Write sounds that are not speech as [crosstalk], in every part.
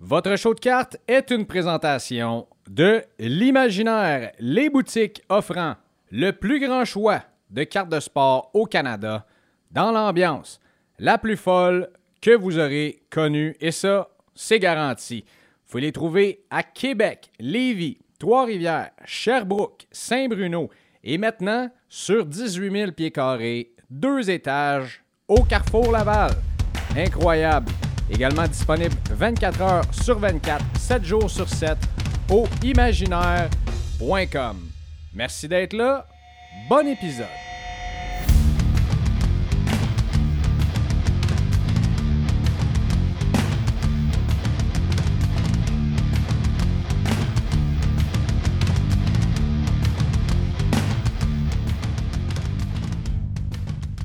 Votre show de cartes est une présentation de l'Imaginaire, les boutiques offrant le plus grand choix de cartes de sport au Canada, dans l'ambiance la plus folle que vous aurez connue. Et ça, c'est garanti. Vous pouvez les trouver à Québec, Lévis, Trois-Rivières, Sherbrooke, Saint-Bruno et maintenant sur 18 000 pieds carrés, deux étages au Carrefour Laval. Incroyable. Également disponible 24 heures sur 24, 7 jours sur 7 au imaginaire.com. Merci d'être là. Bon épisode.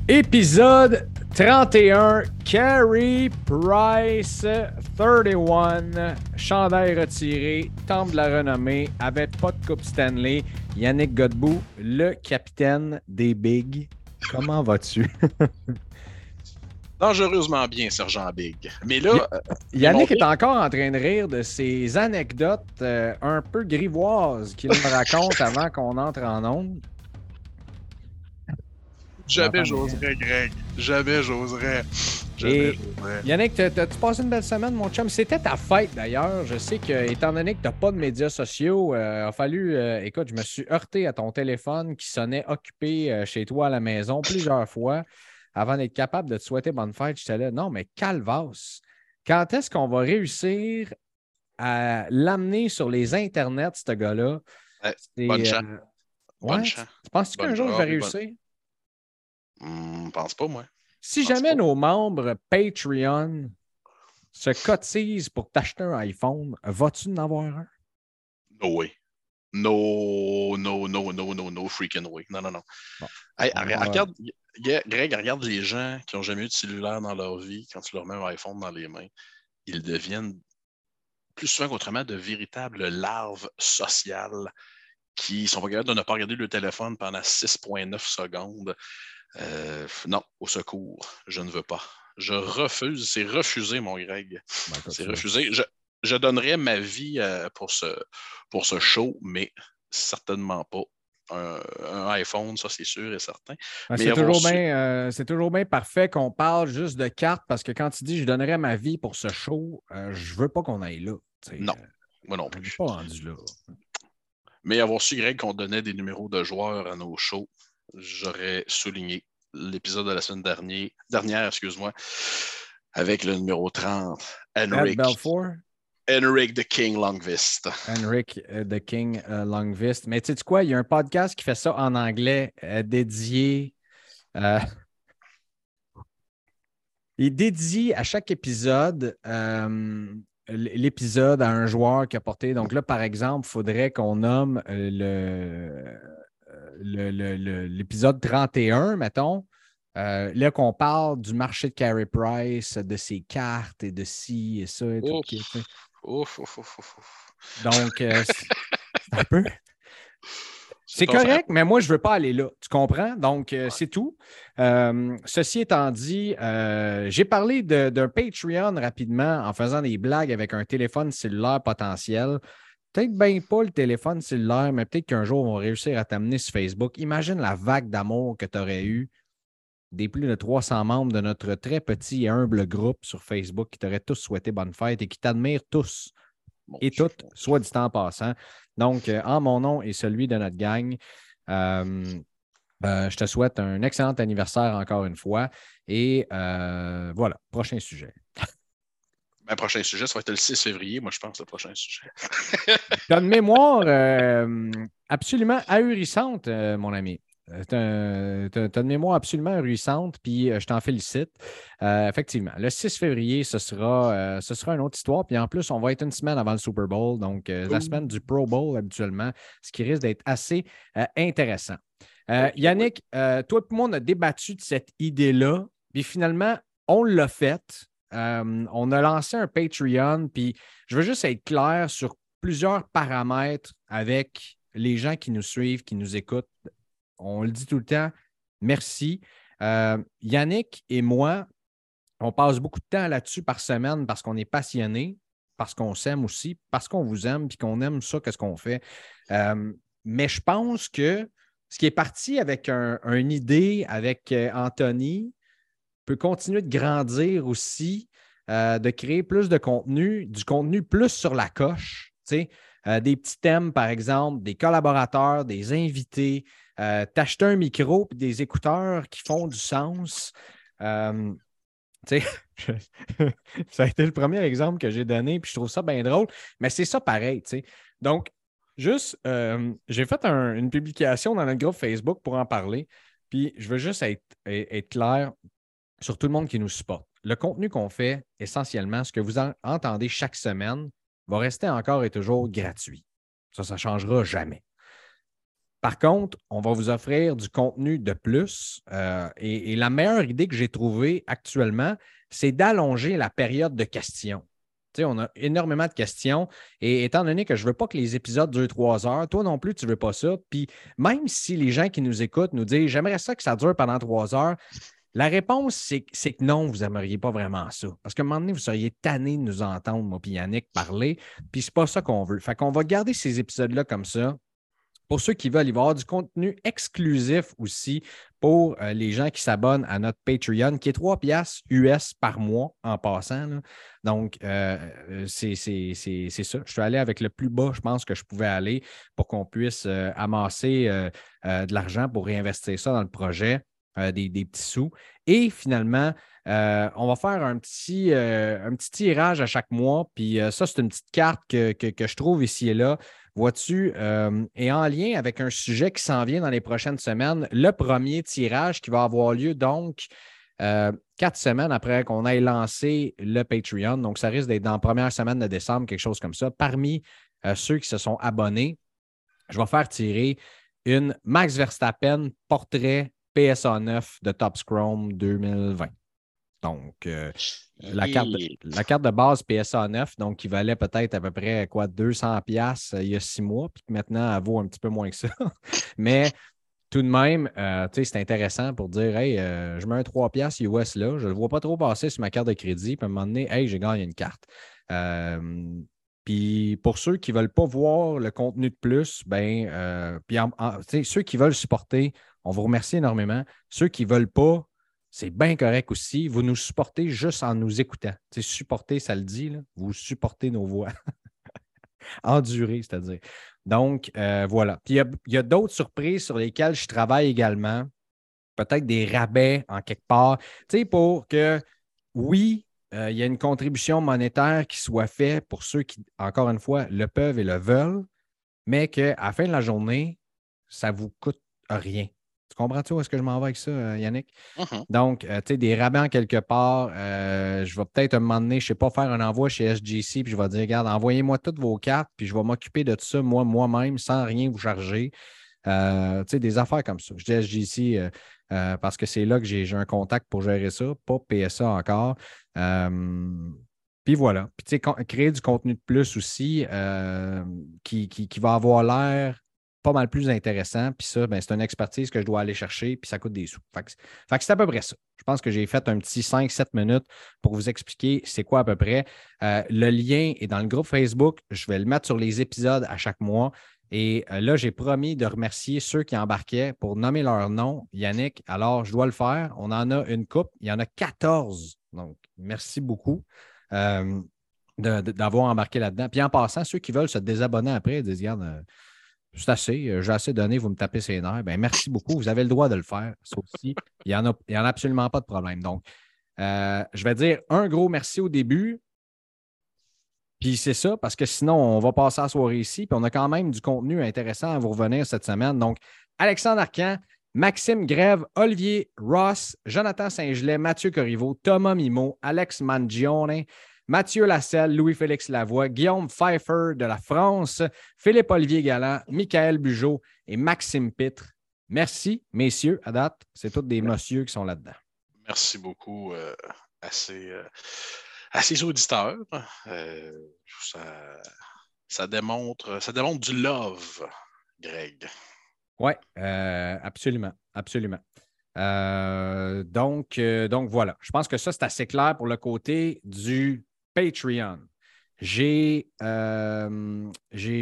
Épisode 31, Carey Price 31, chandail retiré, temple de la renommée, avec pas de coupe Stanley. Yannick Godbout, le capitaine des Bigs. Comment vas-tu? [laughs] Dangereusement bien, Sergent Big. Mais là. euh, Yannick est encore en train de rire de ses anecdotes euh, un peu grivoises qu'il me raconte [laughs] avant qu'on entre en onde. Jamais j'oserais, Greg. Jamais j'oserais. Jamais Et- j'oserais. Yannick, t'as- t'as-tu passé une belle semaine, mon chum? C'était ta fête d'ailleurs. Je sais que, étant donné que t'as pas de médias sociaux, euh, a fallu. euh, écoute, je me suis heurté à ton téléphone qui sonnait occupé euh, chez toi à la maison plusieurs fois avant d'être capable de te souhaiter bonne fête. J'étais là, non, mais calvas. Quand est-ce qu'on va réussir à l'amener sur les internets, ce gars-là? Ouais, C'est, bonne chance. euh, Bonne chance. tu penses-tu qu'un Bonne jour il chance, va oui, bonne- réussir? Hmm, pense pas, moi. Si jamais pas. nos membres Patreon se cotisent pour t'acheter un iPhone, vas-tu en avoir un? No way. No, no, no, no, no, no freaking way. Non, non, non. Bon. Hey, regarde, Greg, regarde les gens qui n'ont jamais eu de cellulaire dans leur vie, quand tu leur mets un iPhone dans les mains, ils deviennent plus souvent qu'autrement de véritables larves sociales qui sont pas capables de ne pas regarder le téléphone pendant 6,9 secondes. Euh, non, au secours, je ne veux pas. Je refuse, c'est refusé, mon Greg. Ben, C'est refusé. Je, je donnerais ma vie euh, pour, ce, pour ce show, mais certainement pas un, un iPhone, ça c'est sûr et certain. Ben, c'est, toujours su- euh, toujours bien parfait qu'on parle juste de cartes parce que quand tu dis je donnerais ma vie pour ce show, euh, je veux pas qu'on aille là. Non, Euh, Moi non on n'est plus. pas rendu là. Mais avoir su, Greg, qu'on donnait des numéros de joueurs à nos shows, j'aurais souligné l'épisode de la semaine dernière, dernière excuse-moi, avec le numéro 30, Ed Henrik, Henrik the King Longvist. Henrik euh, The King euh, Longvist. Mais tu sais quoi, il y a un podcast qui fait ça en anglais euh, dédié. euh, il dédie à chaque épisode euh, l'épisode à un joueur qui a porté. Donc là, par exemple, il faudrait qu'on nomme le, euh, le- le- le- l'épisode 31, mettons. Euh, là, qu'on parle du marché de Carey Price, de ses cartes et de ci et ça. Et tout, Ouf. qui- tu sais. Ouf, ouf, ouf, ouf, ouf. Donc, euh, [laughs] c'est un peu. C'est correct, mais moi, je ne veux pas aller là. Tu comprends? Donc, euh, c'est tout. Euh, ceci étant dit, euh, j'ai parlé d'un Patreon rapidement en faisant des blagues avec un téléphone cellulaire potentiel. Peut-être bien pas le téléphone cellulaire, mais peut-être qu'un jour, on va réussir à t'amener sur Facebook. Imagine la vague d'amour que tu aurais eu des plus de 300 membres de notre très petit et humble groupe sur Facebook qui t'auraient tous souhaité bonne fête et qui t'admirent tous et toutes, soit dit en passant. Donc, euh, en mon nom et celui de notre gang, euh, euh, je te souhaite un excellent anniversaire encore une fois. Et voilà, prochain sujet. Ben, prochain sujet, ça va être le 6 février, moi, je pense, le prochain sujet. Tu as une mémoire euh, absolument ahurissante, euh, mon ami. Tu as, une mémoire absolument ahurissante, puis euh, je t'en félicite. Euh, effectivement, le 6 février, ce sera, euh, ce sera une autre histoire. Puis en plus, on va être une semaine avant le Super Bowl, donc euh, la semaine du Pro Bowl habituellement, ce qui risque d'être assez euh, intéressant. Euh, Yannick, euh, toi et moi, on a débattu de cette idée-là, puis finalement, on l'a fait. Euh, on a lancé un Patreon, puis je veux juste être clair sur plusieurs paramètres avec les gens qui nous suivent, qui nous écoutent. On le dit tout le temps, merci. Euh, Yannick et moi, on passe beaucoup de temps là-dessus par semaine parce qu'on est passionnés parce qu'on s'aime aussi, parce qu'on vous aime, puis qu'on aime ça, qu'est-ce qu'on fait. Euh, mais je pense que ce qui est parti avec une idée avec Anthony peut continuer de grandir aussi, euh, de créer plus de contenu, du contenu plus sur la coche. des petits thèmes, par exemple, des collaborateurs, des invités, t'acheter un micro et des écouteurs qui font du sens. [laughs] [laughs] ça a été le premier exemple que j'ai donné, puis je trouve ça bien drôle, mais c'est ça pareil. Donc, juste, euh, j'ai fait une publication dans notre groupe Facebook pour en parler, puis je veux juste être, clair sur tout le monde qui nous supporte. Le contenu qu'on fait, essentiellement, ce que vous entendez chaque semaine, va rester encore et toujours gratuit. Ça, ça ne changera jamais. Par contre, on va vous offrir du contenu de plus. Euh, et, la meilleure idée que j'ai trouvée actuellement, c'est d'allonger la période de questions. sais, on a énormément de questions. Et étant donné que je ne veux pas que les épisodes durent trois heures, toi non plus, tu ne veux pas ça. Puis même si les gens qui nous écoutent nous disent J'aimerais ça que ça dure pendant trois heures, la réponse, c'est que non, vous n'aimeriez pas vraiment ça. Parce qu'à un moment donné, vous seriez tanné de nous entendre, moi et Yannick, parler. Puis c'est pas ça qu'on veut. Fait qu'on va garder ces épisodes-là comme ça. Pour ceux qui veulent, y avoir du contenu exclusif aussi pour euh, les gens qui s'abonnent à notre Patreon, qui est 3 piastres US par mois en passant. Donc, euh, euh, c'est ça. Je suis allé avec le plus bas, je pense, que je pouvais aller pour qu'on puisse amasser de l'argent pour réinvestir ça dans le projet, des, petits sous. Et finalement, on va faire un petit, un petit tirage à chaque mois. Puis ça, c'est une petite carte que, que, je trouve ici et là vois-tu, euh, et en lien avec un sujet qui s'en vient dans les prochaines semaines, le premier tirage qui va avoir lieu donc euh, quatre semaines après qu'on ait lancé le Patreon. Donc, ça risque d'être dans la première semaine de décembre, quelque chose comme ça. Parmi euh, ceux qui se sont abonnés, je vais faire tirer une Max Verstappen portrait PSA 9 de Top Chrome 2020. Donc, euh, la, carte de, la carte de base PSA 9, donc qui valait peut-être à peu près quoi, 200 pièces il y a six mois, puis maintenant, elle vaut un petit peu moins que ça. [laughs] Mais tout de même, euh, c'est intéressant pour dire, hey, euh, je mets un 3 pièces US là, je ne le vois pas trop passer sur ma carte de crédit, puis à un moment donné, hey, j'ai gagné une carte. Puis pour ceux qui ne veulent pas voir le contenu de plus, ben, puis ceux qui veulent supporter, on vous remercie énormément. Ceux qui ne veulent pas, c'est bien correct aussi. Vous nous supportez juste en nous écoutant. C'est supporter, ça le dit, là. vous supportez nos voix. [laughs] Endurer, c'est-à-dire. Donc, euh, voilà. Puis il y a, d'autres surprises sur lesquelles je travaille également. Peut-être des rabais en quelque part. Tu sais, pour que, oui, euh, il y a une contribution monétaire qui soit faite pour ceux qui, encore une fois, le peuvent et le veulent, mais qu'à la fin de la journée, ça ne vous coûte rien. Tu comprends-tu où est-ce que je m'en vais avec ça, euh, Yannick? Mm-hmm. Donc, euh, tu sais, des rabais en quelque part. Euh, je vais peut-être un moment donné, je ne sais pas, faire un envoi chez SGC, puis je vais dire, regarde, envoyez-moi toutes vos cartes, puis je vais m'occuper de tout ça, moi, moi-même, sans rien vous charger. Tu sais, des affaires comme ça. Je dis SGC parce que c'est là que j'ai un contact pour gérer ça, pas PSA encore. Puis voilà. Puis, tu sais, créer du contenu de plus aussi qui, qui, va avoir l'air pas mal plus intéressant. Puis ça, ben, c'est une expertise que je dois aller chercher, puis ça coûte des sous. Fait que, c'est à peu près ça. Je pense que j'ai fait un petit 5-7 minutes pour vous expliquer c'est quoi à peu près. Euh, le lien est dans le groupe Facebook. Je vais le mettre sur les épisodes à chaque mois. Et euh, là, j'ai promis de remercier ceux qui embarquaient pour nommer leur nom, Yannick. Alors, je dois le faire. On en a une coupe. Il y en a 14. Donc, merci beaucoup. Euh, d'avoir embarqué là-dedans. Puis en passant, ceux qui veulent se désabonner après, ils disent, regarde, c'est assez, euh, j'ai assez donné, vous me tapez ses nerfs. Ben, merci beaucoup, vous avez le droit de le faire. Ça aussi, il n'y en, a, en a absolument pas de problème. Donc, euh, je vais dire un gros merci au début. Puis c'est ça, parce que sinon, on va passer la soirée ici. Puis on a quand même du contenu intéressant à vous revenir cette semaine. Donc, Alexandre Arcan, Maxime Grève, Olivier Ross, Jonathan Saint-Gelais, Mathieu Corriveau, Thomas Mimo, Alex Mangione, Mathieu Lasselle, Louis-Félix Lavoie, Guillaume Pfeiffer de la France, Philippe-Olivier Galland, Michael Bugeaud et Maxime Pitre. Merci, messieurs, à date. C'est tous des messieurs qui sont là-dedans. Merci beaucoup euh, à, ces, auditeurs. Euh, ça, démontre, ça démontre du love, Greg. Oui, euh, absolument, absolument. donc, donc voilà, je pense que ça, c'est assez clair pour le côté du Patreon. Euh, j'ai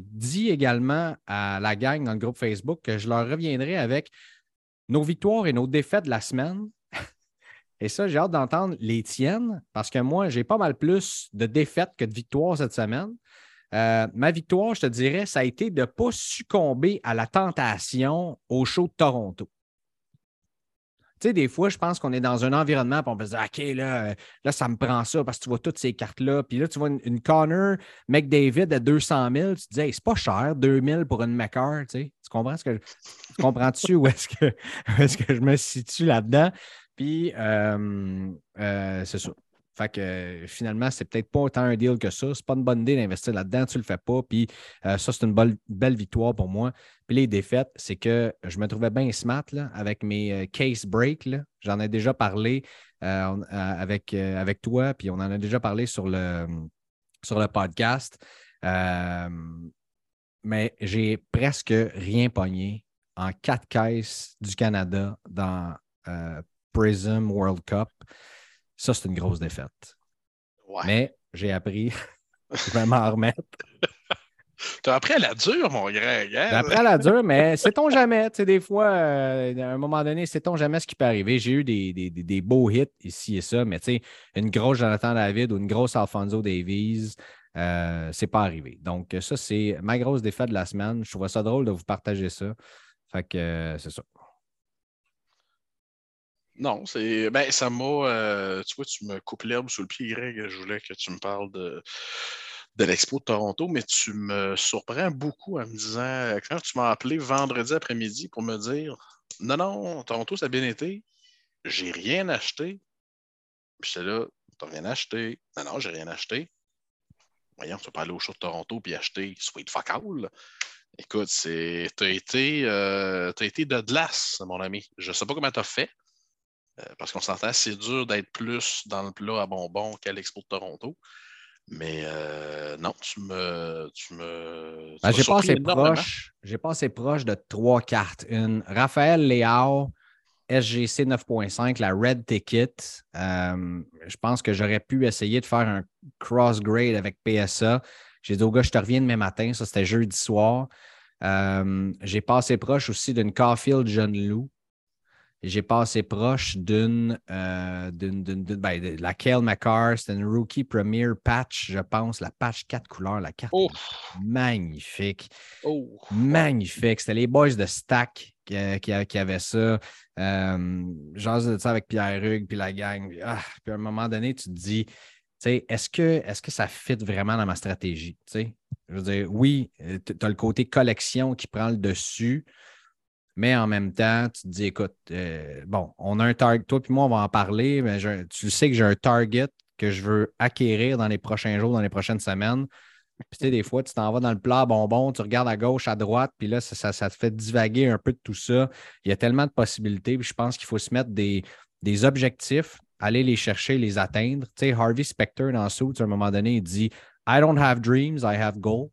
dit également à la gang dans le groupe Facebook que je leur reviendrai avec nos victoires et nos défaites de la semaine. Et ça, j'ai hâte d'entendre les tiennes parce que moi, j'ai pas mal plus de défaites que de victoires cette semaine. Euh, ma victoire, je te dirais, ça a été de ne pas succomber à la tentation au show de Toronto. Tu sais, des fois, je pense qu'on est dans un environnement, puis on peut se dire, OK, là, euh, là, ça me prend ça parce que tu vois toutes ces cartes-là. Puis là, tu vois une, une Connor McDavid à 200 000, tu te dis, c'est pas cher, 2 000 pour une McCarr. Tu, comprends ce que je- tu comprends-tu [laughs] où est-ce que, où est-ce que je me situe là-dedans? Puis, euh, euh, c'est ça. Fait que finalement, c'est peut-être pas autant un deal que ça. C'est pas une bonne idée d'investir là-dedans, tu le fais pas. Puis euh, ça, c'est une belle, belle victoire pour moi. Puis les défaites, c'est que je me trouvais bien smart là, avec mes case breaks. là. J'en ai déjà parlé avec, avec toi, puis on en a déjà parlé sur le, sur le podcast. Mais j'ai presque rien pogné en quatre caisses du Canada dans Prism World Cup. Ça, c'est une grosse défaite. Ouais. Mais j'ai appris. [laughs] je vais m'en remettre. T'as appris à la dure, mon Greg. hein? Après la dure, mais sait-on jamais? Tu sais, des fois, euh, à un moment donné, sait-on jamais ce qui peut arriver? J'ai eu des, des- des- des beaux hits ici et ça, mais tu sais, une grosse Jonathan David ou une grosse Alfonso Davies, euh, c'est pas arrivé. Donc, ça, c'est ma grosse défaite de la semaine. Je trouvais ça drôle de vous partager ça. Fait que euh, c'est ça. Non, c'est. Ben, ça m'a. euh, tu vois, tu me coupes l'herbe sous le pied, Greg. Je voulais que tu me parles de, de l'Expo de Toronto, mais tu me surprends beaucoup en me disant. Quand tu m'as appelé vendredi après-midi pour me dire Non, non, Toronto, ça a bien été. J'ai rien acheté. Puis j'étais là, t'as rien acheté. Non, non, j'ai rien acheté. Voyons, tu vas pas aller au show de Toronto puis acheter Sweet Fuck. Écoute, c'est. T'as été, euh, t'as été de glace, mon ami. Je sais pas comment t'as fait. Euh, parce qu'on s'entend, c'est dur d'être plus dans le plat à bonbons qu'à l'Expo de Toronto. Mais euh, non, tu me. Tu me Ben, j'ai passé proche. J'ai passé proche de trois cartes. Une Raphaël Léao, SGC 9.5, la Red Ticket. Euh, je pense que j'aurais pu essayer de faire un cross-grade avec PSA. J'ai dit au gars, je te reviens demain matin. Ça, c'était jeudi soir. Euh, j'ai passé proche aussi d'une Caulfield John Lou. J'ai passé proche d'une, euh, d'une, d'une- d'une- ben, de la Kale McCarr. C'était une Rookie Premier Patch, je pense. La patch 4 couleurs. La carte Oh, magnifique. oh. Magnifique. C'était les boys de Stack qui, euh, qui, qui avaient ça. Euh, J'en de ça avec Pierre Hug puis la gang. Puis, ah, puis à un moment donné, tu te dis, tu sais, est-ce que, est que ça fit vraiment dans ma stratégie? Tu sais? Je veux dire, oui, tu as le côté collection qui prend le dessus, mais en même temps, tu te dis, écoute, euh, bon, on a un target, toi puis moi, on va en parler, mais un- tu sais que j'ai un target que je veux acquérir dans les prochains jours, dans les prochaines semaines. Puis, tu sais, des fois, tu t'en vas dans le plat à bonbons, tu regardes à gauche, à droite, puis là, ça, ça- ça te fait divaguer un peu de tout ça. Il y a tellement de possibilités, puis je pense qu'il faut se mettre des, des objectifs, aller les chercher, les atteindre. Tu sais, Harvey Specter, dans Suits, à un moment donné, il dit I don't have dreams, I have goals.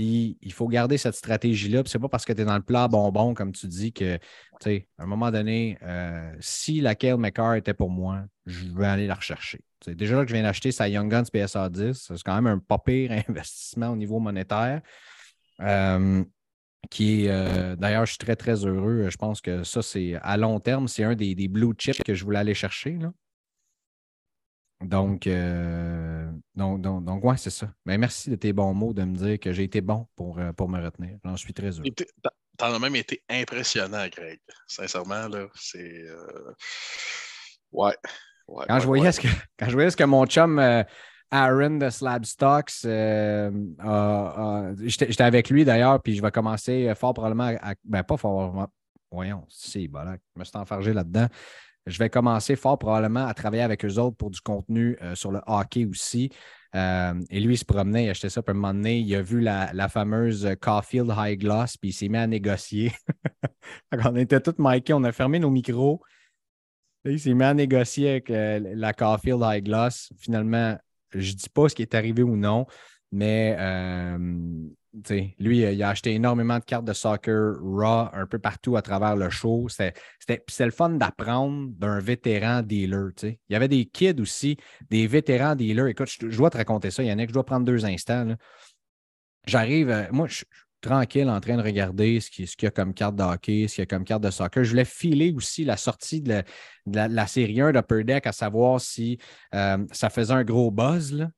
Il faut garder cette stratégie-là. Puis c'est pas parce que tu es dans le plat à bonbons, comme tu dis, que, tu sais, à un moment donné, euh, si la Kale McCarr était pour moi, je vais aller la rechercher. Déjà là que je viens d'acheter sa Young Guns PSA 10, c'est quand même un pas pire [laughs] investissement au niveau monétaire. Euh, qui est, euh, d'ailleurs, je suis très, très heureux. Je pense que ça, c'est à long terme, c'est un des, des blue chips que je voulais aller chercher. Là. Donc, euh, donc, donc, donc, ouais, c'est ça. Mais merci de tes bons mots de me dire que j'ai été bon pour, euh, pour me retenir. J'en suis très heureux. T'en- as même été impressionnant, Greg. Sincèrement, là, c'est. euh, Ouais. ouais. Quand, ouais, je voyais ouais. ce que, quand je voyais ce que mon chum euh, Aaron de Slab Stocks, euh, a- a- j'étais avec lui d'ailleurs, puis je vais commencer euh, fort probablement à. Ben, pas fort. Voyons, c'est bon, je me suis enfargé là-dedans. Je vais commencer fort probablement à travailler avec eux autres pour du contenu euh, sur le hockey aussi. Euh, et lui, il se promenait, il achetait ça, puis à un moment donné, il a vu la, fameuse Caulfield High Gloss, puis il s'est mis à négocier. [laughs] on était tous mikés, on a fermé nos micros. Il s'est mis à négocier avec euh, la Caulfield High Gloss. Finalement, je ne dis pas ce qui est arrivé ou non, mais lui, il a acheté énormément de cartes de soccer Raw un peu partout à travers le show. C'était le fun d'apprendre d'un vétéran dealer. Il y avait des kids aussi, des vétérans dealers. Écoute, je, dois te raconter ça, Yannick. Je dois prendre deux instants. J'arrive, euh, moi, je suis tranquille en train de regarder ce qu'il y a comme carte de hockey, ce qu'il y a comme carte de soccer. Je voulais filer aussi la sortie de la, série 1 d'Upper Deck à savoir si euh, ça faisait un gros buzz.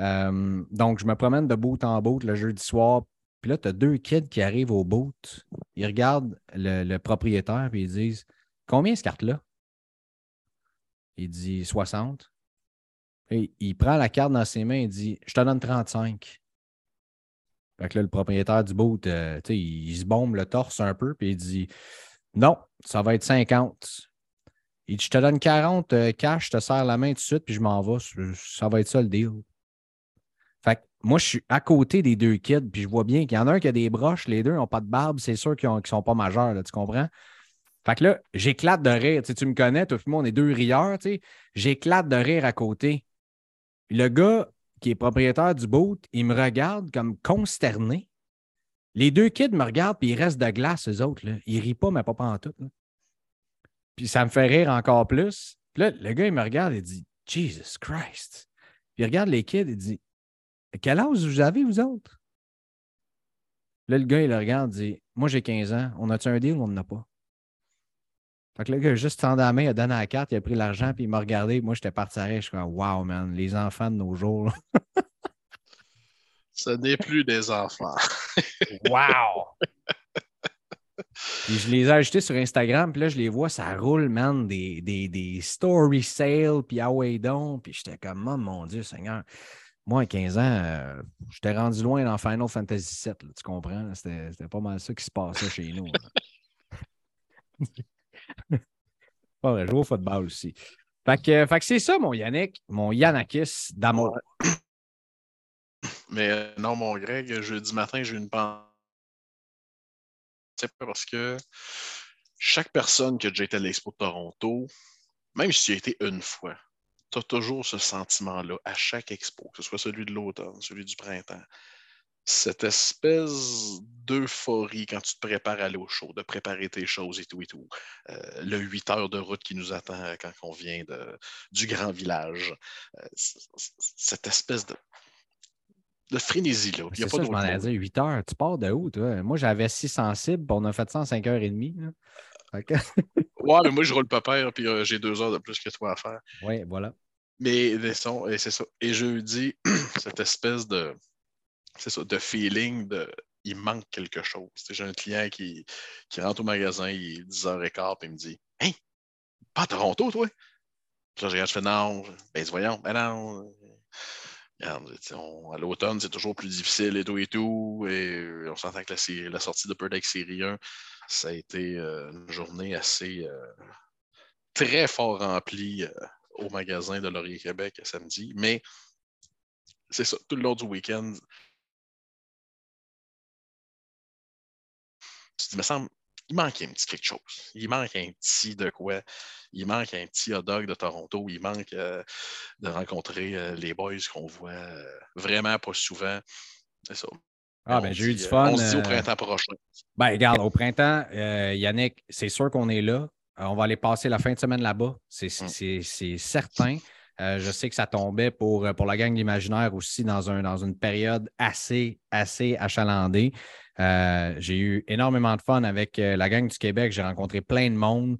Euh, donc, je me promène de bout en bout le jeudi soir. Puis là, tu as deux kids qui arrivent au boot. Ils regardent le, propriétaire et ils disent Combien ce carte-là? Il dit 60. Et il prend la carte dans ses mains et dit Je te donne 35. Fait que là, le propriétaire du boot, euh, il, se bombe le torse un peu, puis il dit Non, ça va être 50. Il dit Je te donne 40 euh, cash, je te serre la main tout de suite, puis je m'en vais. Ça va être ça le deal. Moi, je suis à côté des deux kids, puis je vois bien qu'il y en a un qui a des broches, les deux n'ont pas de barbe, c'est sûr qu'ils ne sont pas majeurs, là, tu comprends? Fait que là, j'éclate de rire. Tu, me connais, toi moi, on est deux rieurs, tu sais. J'éclate de rire à côté. Le gars qui est propriétaire du boat, il me regarde comme consterné. Les deux kids me regardent, puis ils restent de glace, eux autres. Là. Ils rient pas, mais pas en tout. Puis ça me fait rire encore plus. Puis là, le gars, il me regarde et dit Jesus Christ. Puis il regarde les kids et dit quel âge vous avez, vous autres? Là, le gars, il le regarde et dit Moi, j'ai 15 ans. On a-tu un deal ou on n'en a pas? Fait que le gars, juste tendu la main, il a donné la carte, il a pris l'argent, puis il m'a regardé. Moi, j'étais parti à Je suis comme Wow, man, les enfants de nos jours. [laughs] Ce n'est plus des enfants. [laughs] wow! Puis je les ai achetés sur Instagram, puis là, je les vois, ça roule, man, des, des, des story sales, puis ah ouais, donc. Puis j'étais comme, oh, mon Dieu, Seigneur moi, à 15 ans, euh, j'étais rendu loin dans Final Fantasy VII, tu comprends? C'était pas mal ça qui se passait chez nous. [laughs] vrai, je joue au football aussi. Fait que, c'est ça, mon Yannick, mon Yannakis d'amour. Mais euh, non, mon Greg, jeudi matin, j'ai une pensée parce que chaque personne qui a déjà été à l'Expo de Toronto, même si tu y été une fois, tu as toujours ce sentiment-là à chaque expo, que ce soit celui de l'automne, celui du printemps. Cette espèce d'euphorie quand tu te prépares à aller au show, de préparer tes choses et tout et tout. Euh, le 8 heures de route qui nous attend quand on vient de, du grand village. Euh, cette espèce de, de frénésie-là. C'est ça, je m'en ai dit 8 heures. Tu pars de où, toi? Moi, j'avais 600 cibles, on a fait ça en 5h30. [laughs] ouais, mais moi, je roule pas père, puis euh, j'ai deux heures de plus que toi à faire. Oui, voilà. Mais c'est ça. Et je dis, [clears throat] cette espèce de, ça, de feeling de il manque quelque chose. J'ai un client qui, qui rentre au magasin, il est 10h15, puis il me dit Hey, pas à Toronto, toi? Puis là, je regarde, je fais non, ben voyons, ben non. à l'automne, c'est toujours plus difficile et tout et tout. Et on s'entend que la, la sortie de Deck Série 1, ça a été euh, une journée assez euh, très fort remplie euh, au magasin de Laurier Québec samedi. Mais c'est ça, tout le long du week-end. Il me semble, il manque un petit quelque chose. Il manque un petit de quoi. Il manque un petit hot dog de Toronto. Il manque de rencontrer les boys qu'on voit vraiment pas souvent. C'est ça. Ah, ben, j'ai eu du euh, fun. On se dit au euh, printemps prochain. Ben, regarde, au printemps, euh, Yannick, c'est sûr qu'on est là. on va aller passer la fin de semaine là-bas. C'est mm. certain. je sais que ça tombait pour, pour la gang d'imaginaire aussi dans, un, dans une période assez, assez achalandée. J'ai eu énormément de fun avec la gang du Québec. J'ai rencontré plein de monde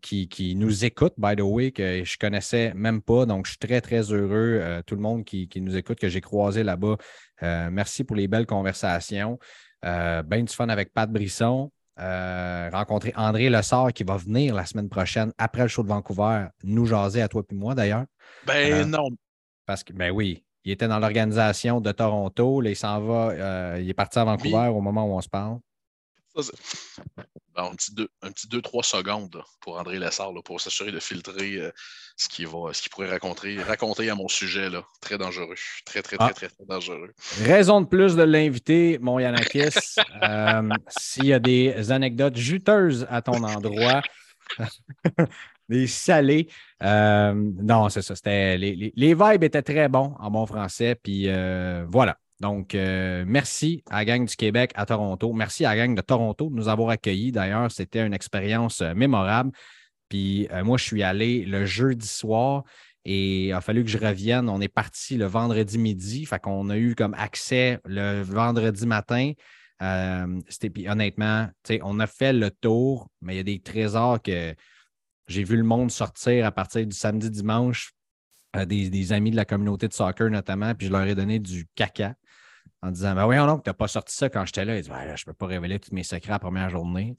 qui, qui, nous écoute, by the way, que je ne connaissais même pas. Donc, je suis très, très heureux. tout le monde qui, qui nous écoute, que j'ai croisé là-bas, euh, merci pour les belles conversations. Euh, ben du fun avec Pat Brisson. Euh, rencontrer André Lessard qui va venir la semaine prochaine après le show de Vancouver, nous jaser à toi et moi d'ailleurs. Ben non. Parce que, ben oui, il était dans l'organisation de Toronto. Là, il s'en va, il est parti à Vancouver au moment où on se parle un petit 2-3 secondes pour André Lessard pour s'assurer de filtrer euh, ce qu'il pourrait raconter, raconter à mon sujet. Là. Très dangereux. Très, très, très, ah. très, très, dangereux. Raison de plus de l'inviter, mon Yanakis. [laughs] Euh, s'il y a des anecdotes juteuses à ton endroit, [laughs] des salés. Euh, non, c'est ça. C'était, les, vibes étaient très bons en bon français. Puis voilà. Donc, euh, merci à la gang du Québec à Toronto. Merci à la gang de Toronto de nous avoir accueillis. D'ailleurs, c'était une expérience euh, mémorable. Puis euh, moi, je suis allé le jeudi soir et il a fallu que je revienne. On est parti le vendredi midi. Fait qu'on a eu comme accès le vendredi matin. c'était puis honnêtement, on a fait le tour, mais il y a des trésors que j'ai vu le monde sortir à partir du samedi, dimanche. Des, des, amis de la communauté de soccer notamment, puis je leur ai donné du caca en disant Ben voyons donc, tu n'as pas sorti ça quand j'étais là. Il dit ben, Je ne peux pas révéler tous mes secrets la première journée.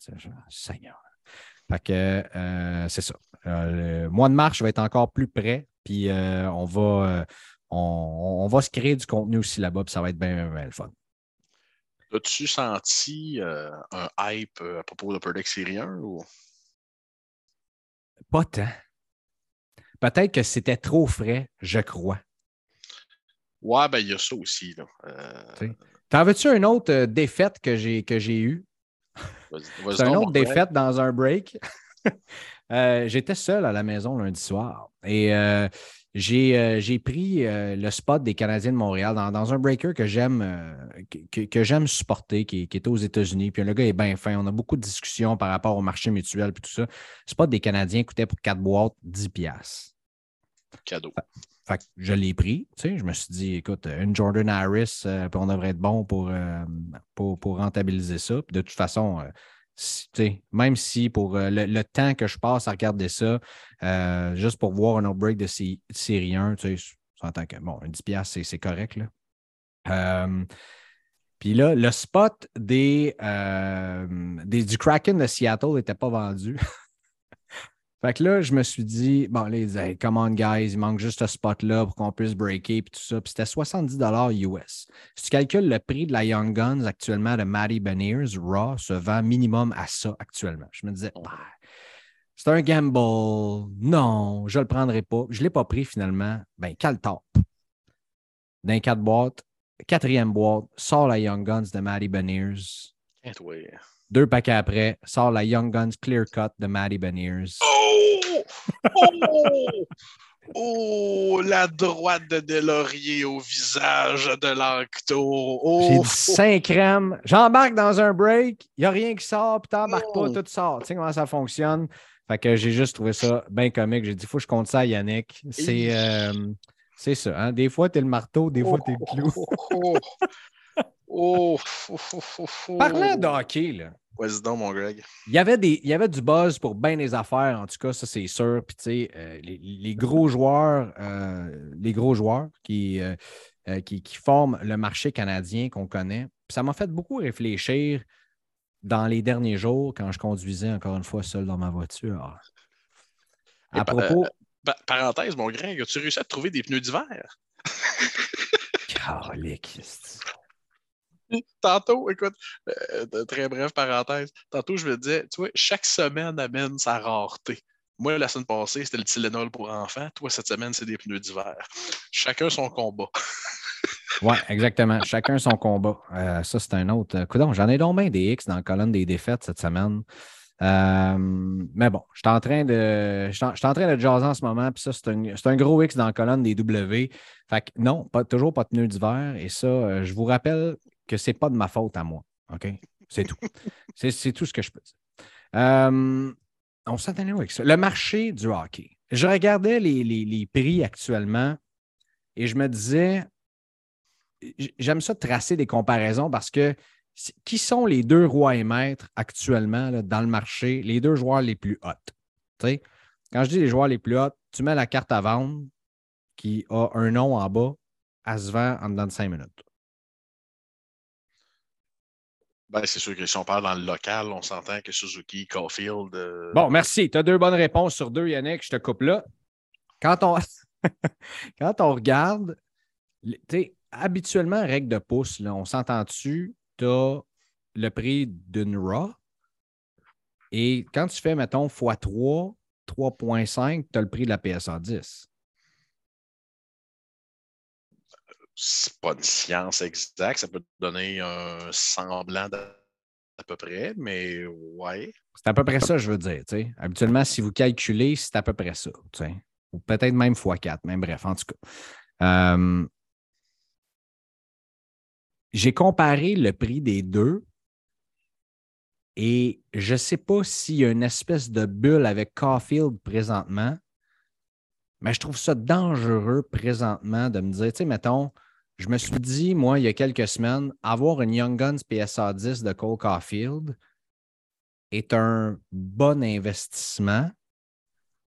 Seigneur. Fait que euh, c'est ça. Euh, le mois de mars, je vais être encore plus près. Puis euh, on, va, on, va se créer du contenu aussi là-bas. Puis ça va être bien, bien, le fun. As-tu senti un hype à propos de Série 1 ou? Pas tant. Peut-être que c'était trop frais, je crois. Ouais, ben il y a ça aussi. Euh... T'en veux-tu une autre euh, défaite que j'ai, que j'ai eue? C'est une autre défaite dans un break. [laughs] Euh, j'étais seul à la maison lundi soir et euh, j'ai, pris le spot des Canadiens de Montréal dans, un breaker que j'aime, que, j'aime supporter, qui, qui, est aux États-Unis. Puis le gars est bien fin. On a beaucoup de discussions par rapport au marché mutuel et tout ça. Le spot des Canadiens coûtait pour quatre boîtes 10$. Cadeau. Fait que je l'ai pris. Tu sais, je me suis dit, écoute, une Jordan Harris, euh, on devrait être bon pour, euh, pour, rentabiliser ça. de toute façon, euh, même si pour le, temps que je passe à regarder ça, juste pour voir un outbreak de série 1, tu sais, que, bon, un 10$, c'est correct. Là. Puis là, le spot des, des, du Kraken de Seattle n'était pas vendu. [laughs] Fait que là, je me suis dit, bon, ils disaient, come on, guys, il manque juste ce spot-là pour qu'on puisse breaker, puis tout ça. Puis c'était 70 US. Si tu calcules le prix de la Young Guns actuellement de Maddie Beniers, Raw se vend minimum à ça actuellement. Je me disais, bah, c'est un gamble. Non, je ne le prendrai pas. Je ne l'ai pas pris finalement. Ben, quel top. Dans quatre boîtes, quatrième boîte, sort la Young Guns de Maddie Beniers. Deux paquets après, sort la Young Guns Clear Cut de Maddie Beniers. Oh! Oh! oh! La droite de Delaurier au visage de l'Ancto. Oh! J'ai dit 5 crèmes. J'embarque dans un break, il n'y a rien qui sort, puis t'embarques pas, oh! tout sort. Tu sais comment ça fonctionne? Fait que j'ai juste trouvé ça bien comique. J'ai dit, il faut que je compte ça à Yannick. C'est. Euh, c'est ça. Hein? Des fois, tu es le marteau, des fois, tu es le clou. Oh, Oh, [laughs] Parlant de hockey, là. Mon Greg. Il y, avait des, il y avait du buzz pour bien des affaires, en tout cas, ça c'est sûr. Puis, tu sais, euh, les, gros joueurs, euh, les gros joueurs qui, euh, qui, qui, forment le marché canadien qu'on connaît. ça m'a fait beaucoup réfléchir dans les derniers jours quand je conduisais encore une fois seul dans ma voiture. À propos. parenthèse, mon Greg, as-tu réussi à trouver des pneus d'hiver? [laughs] Calique. [laughs] Tantôt, écoute, euh, très brève parenthèse, tantôt je me disais, tu vois, chaque semaine amène sa rareté. Moi, la semaine passée, c'était le Tylenol pour enfants. Toi, cette semaine, c'est des pneus d'hiver. Chacun son combat. [laughs] oui, exactement. Chacun son combat. Euh, ça, c'est un autre. Écoute, j'en ai donc bien des X dans la colonne des défaites cette semaine. Euh, mais bon, je suis en train de. Je suis en train de jaser en ce moment, puis ça, c'est un, gros X dans la colonne des W. Fait que non, toujours pas de pneus d'hiver. Et ça, je vous rappelle que ce n'est pas de ma faute à moi. OK? C'est tout. [laughs] c'est tout ce que je peux dire. Euh, on s'entendait avec ça? Le marché du hockey. Je regardais les, prix actuellement et je me disais, j'aime ça tracer des comparaisons parce que qui sont les deux rois et maîtres actuellement dans le marché, les deux joueurs les plus hauts? Quand je dis les joueurs les plus hauts, tu mets la carte à vendre qui a un nom en bas, à se vend en dedans de cinq minutes. Ben, c'est sûr que si on parle dans le local, on s'entend que Suzuki, Caulfield. Euh, bon, merci. Tu as deux bonnes réponses sur deux, Yannick. Je te coupe là. Quand on, [laughs] Quand on regarde, habituellement, règle de pouce, là, on s'entend-tu, tu as le prix d'une RAW. Et quand tu fais, mettons, x3, 3.5, tu as le prix de la PSA 10. C'est pas une science exacte, ça peut donner un semblant à peu près, mais ouais. C'est à peu près ça, je veux dire. Habituellement, si vous calculez, c'est à peu près ça. Ou peut-être même x4, mais bref, en tout cas. J'ai comparé le prix des deux et je ne sais pas s'il y a une espèce de bulle avec Caulfield présentement, mais je trouve ça dangereux présentement de me dire, tu sais, mettons, je me suis dit, moi, il y a quelques semaines, avoir une Young Guns PSA 10 de Cole Caulfield est un bon investissement.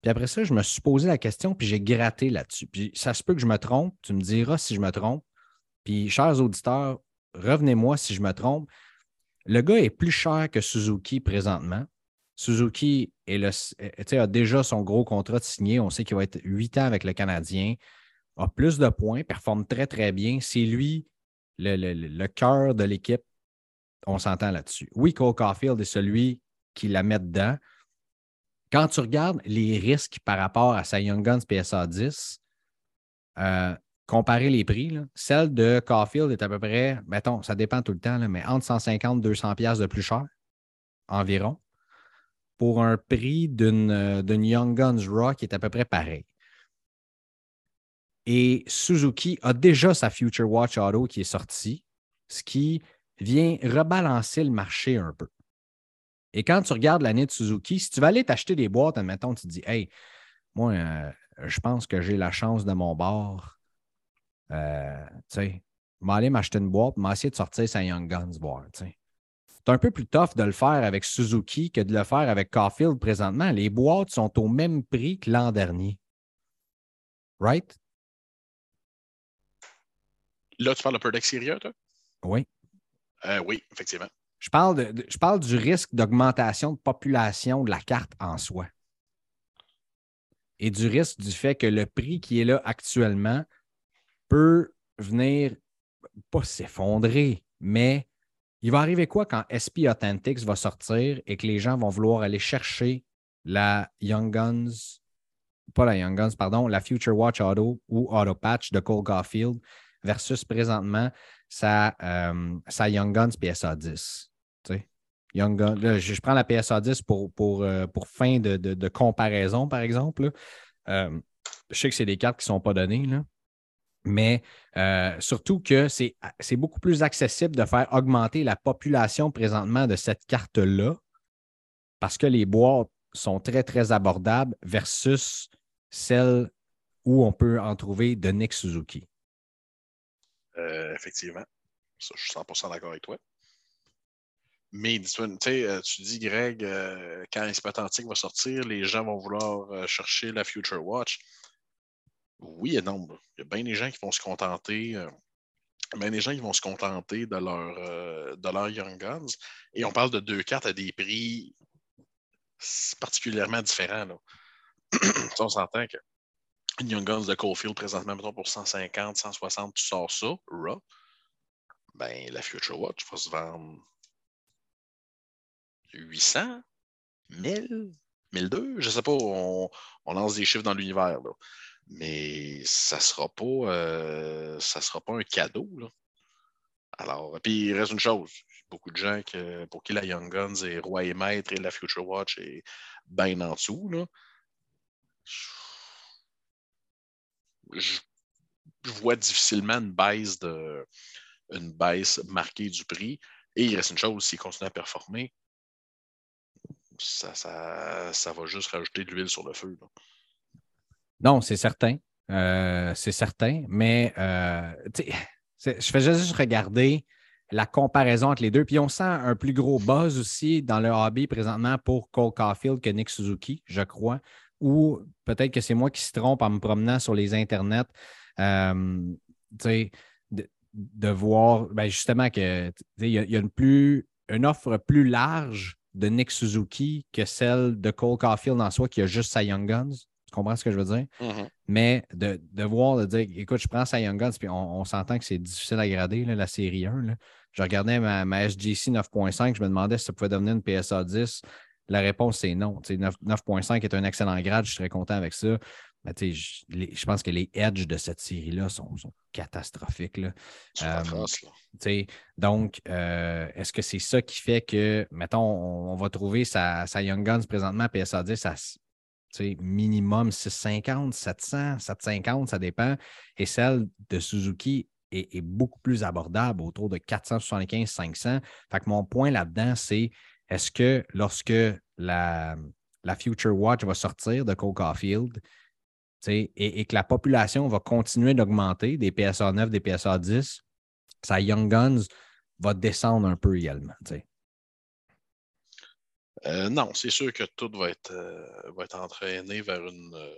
Puis après ça, je me suis posé la question, puis j'ai gratté là-dessus. Puis ça se peut que je me trompe, tu me diras si je me trompe. Puis, chers auditeurs, revenez-moi si je me trompe. Le gars est plus cher que Suzuki présentement. Suzuki a déjà son gros contrat signé. On sait qu'il va être huit ans avec le Canadien, a plus de points, performe très, très bien. C'est lui le, cœur de l'équipe. On s'entend là-dessus. Oui, Cole Caulfield est celui qui la met dedans. Quand tu regardes les risques par rapport à sa Young Guns PSA 10, euh, comparer les prix, celle de Caulfield est à peu près, mettons, ça dépend tout le temps, mais entre 150 et 200 pièces de plus cher environ pour un prix euh, d'une Young Guns Raw qui est à peu près pareil. Et Suzuki a déjà sa Future Watch Auto qui est sortie, ce qui vient rebalancer le marché un peu. Et quand tu regardes l'année de Suzuki, si tu vas aller t'acheter des boîtes, admettons, tu te dis Hey, moi, euh, je pense que j'ai la chance de mon bord euh, tu sais, aller m'acheter une boîte, m'essayer de sortir sa Young Guns voir. C'est un peu plus tough de le faire avec Suzuki que de le faire avec Caulfield présentement. Les boîtes sont au même prix que l'an dernier. Right? Là, tu parles un peu d'extérieur, toi? Oui. Euh, oui, effectivement. Je parle, je parle du risque d'augmentation de population de la carte en soi. Et du risque du fait que le prix qui est là actuellement peut venir, pas s'effondrer, mais il va arriver quoi quand SP Authentics va sortir et que les gens vont vouloir aller chercher la Young Guns, pas la Young Guns, pardon, la Future Watch Auto ou Auto Patch de Cole Garfield versus présentement sa, euh, Young Guns PSA 10. Young je, prends la PSA 10 pour, pour, euh, pour fin de, comparaison, par exemple. Euh, je sais que c'est des cartes qui ne sont pas données. Mais surtout que c'est beaucoup plus accessible de faire augmenter la population présentement de cette carte-là parce que les boîtes sont très, très abordables versus celles où on peut en trouver de Nick Suzuki. Euh, effectivement. Je suis 100% d'accord avec toi. Mais euh, tu dis, Greg, quand SP Authentique va sortir, les gens vont vouloir chercher la Future Watch oui non. Il y a bien des gens qui vont se contenter. Euh, bien des gens qui vont se contenter de leur, euh, de leur Young Guns. Et on parle de deux cartes à des prix particulièrement différents. Là. [clears throat] on s'entend que une Young Guns de Cofield présentement, mettons, pour 150, 160, tu sors ça, raw. Ben, la Future Watch va se vendre 800, 1000, 1002, je sais pas, on, lance des chiffres dans l'univers. Mais ça sera, pas, euh, sera pas un cadeau. Là. Alors, puis il reste une chose. Beaucoup de gens pour qui la Young Guns est roi et maître et la Future Watch est bien en dessous. Là. Vois difficilement une baisse, de, une baisse marquée du prix. Et il reste une chose, s'il continue à performer, ça, ça, va juste rajouter de l'huile sur le feu. Non, c'est certain. Euh, c'est certain. Mais euh, je faisais juste regarder la comparaison entre les deux. Puis on sent un plus gros buzz aussi dans le hobby présentement pour Cole Caulfield que Nick Suzuki, je crois. Ou peut-être que c'est moi qui se trompe en me promenant sur les internets. Euh, de, de, voir ben justement qu'il y, y, a une, plus, une offre plus large de Nick Suzuki que celle de Cole Caulfield en soi qui a juste sa Young Guns. Tu comprends ce que je veux dire? Mm-hmm. Mais de, de, voir, de dire, écoute, je prends sa Young Guns, puis on, s'entend que c'est difficile à grader, la série 1. Je regardais ma, ma SGC 9.5, je me demandais si ça pouvait devenir une PSA 10. La réponse, c'est non. 9.5 est un excellent grade, je suis très content avec ça. Mais je, je, pense que les edges de cette série-là sont, catastrophiques. Là. Euh, donc, euh, est-ce que c'est ça qui fait que, mettons, on, va trouver sa, sa, Young Guns présentement PSA 10 à minimum 650, 700, 750, ça dépend. Et celle de Suzuki est, beaucoup plus abordable, autour de 475-500. Fait que mon point là-dedans, c'est est-ce que lorsque la, la Future Watch va sortir de Cole Caulfield et, et, que la population va continuer d'augmenter des PSA 9, des PSA 10, sa Young Guns va descendre un peu également. Euh, non, c'est sûr que tout va être, euh, va être entraîné vers une. Euh,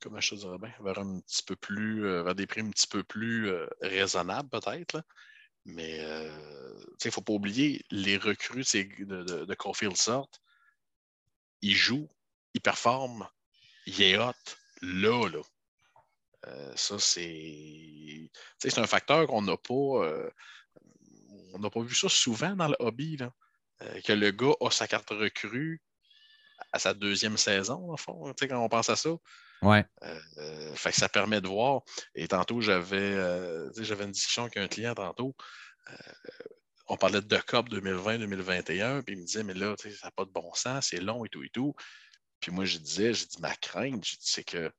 comment je te? Vers un petit peu plus. vers des prix un petit peu plus raisonnables, peut-être. Mais il ne faut pas oublier, les recrues de, de, de Caulfield sortent, ils jouent, ils performent, il est hot, là, là. ça, c'est. Un facteur qu'on n'a pas. on n'a pas vu ça souvent dans le hobby. Là. Euh, que le gars a sa carte recrue à sa deuxième saison, en fond, quand on pense à ça. Ouais. Euh, fait que ça permet de voir. Et tantôt, j'avais euh, une discussion avec un client tantôt. on parlait de COP 2020-2021, puis il me disait, mais là, ça n'a pas de bon sens, c'est long et tout et tout. Puis moi, je disais, j'ai dit, ma crainte, c'est que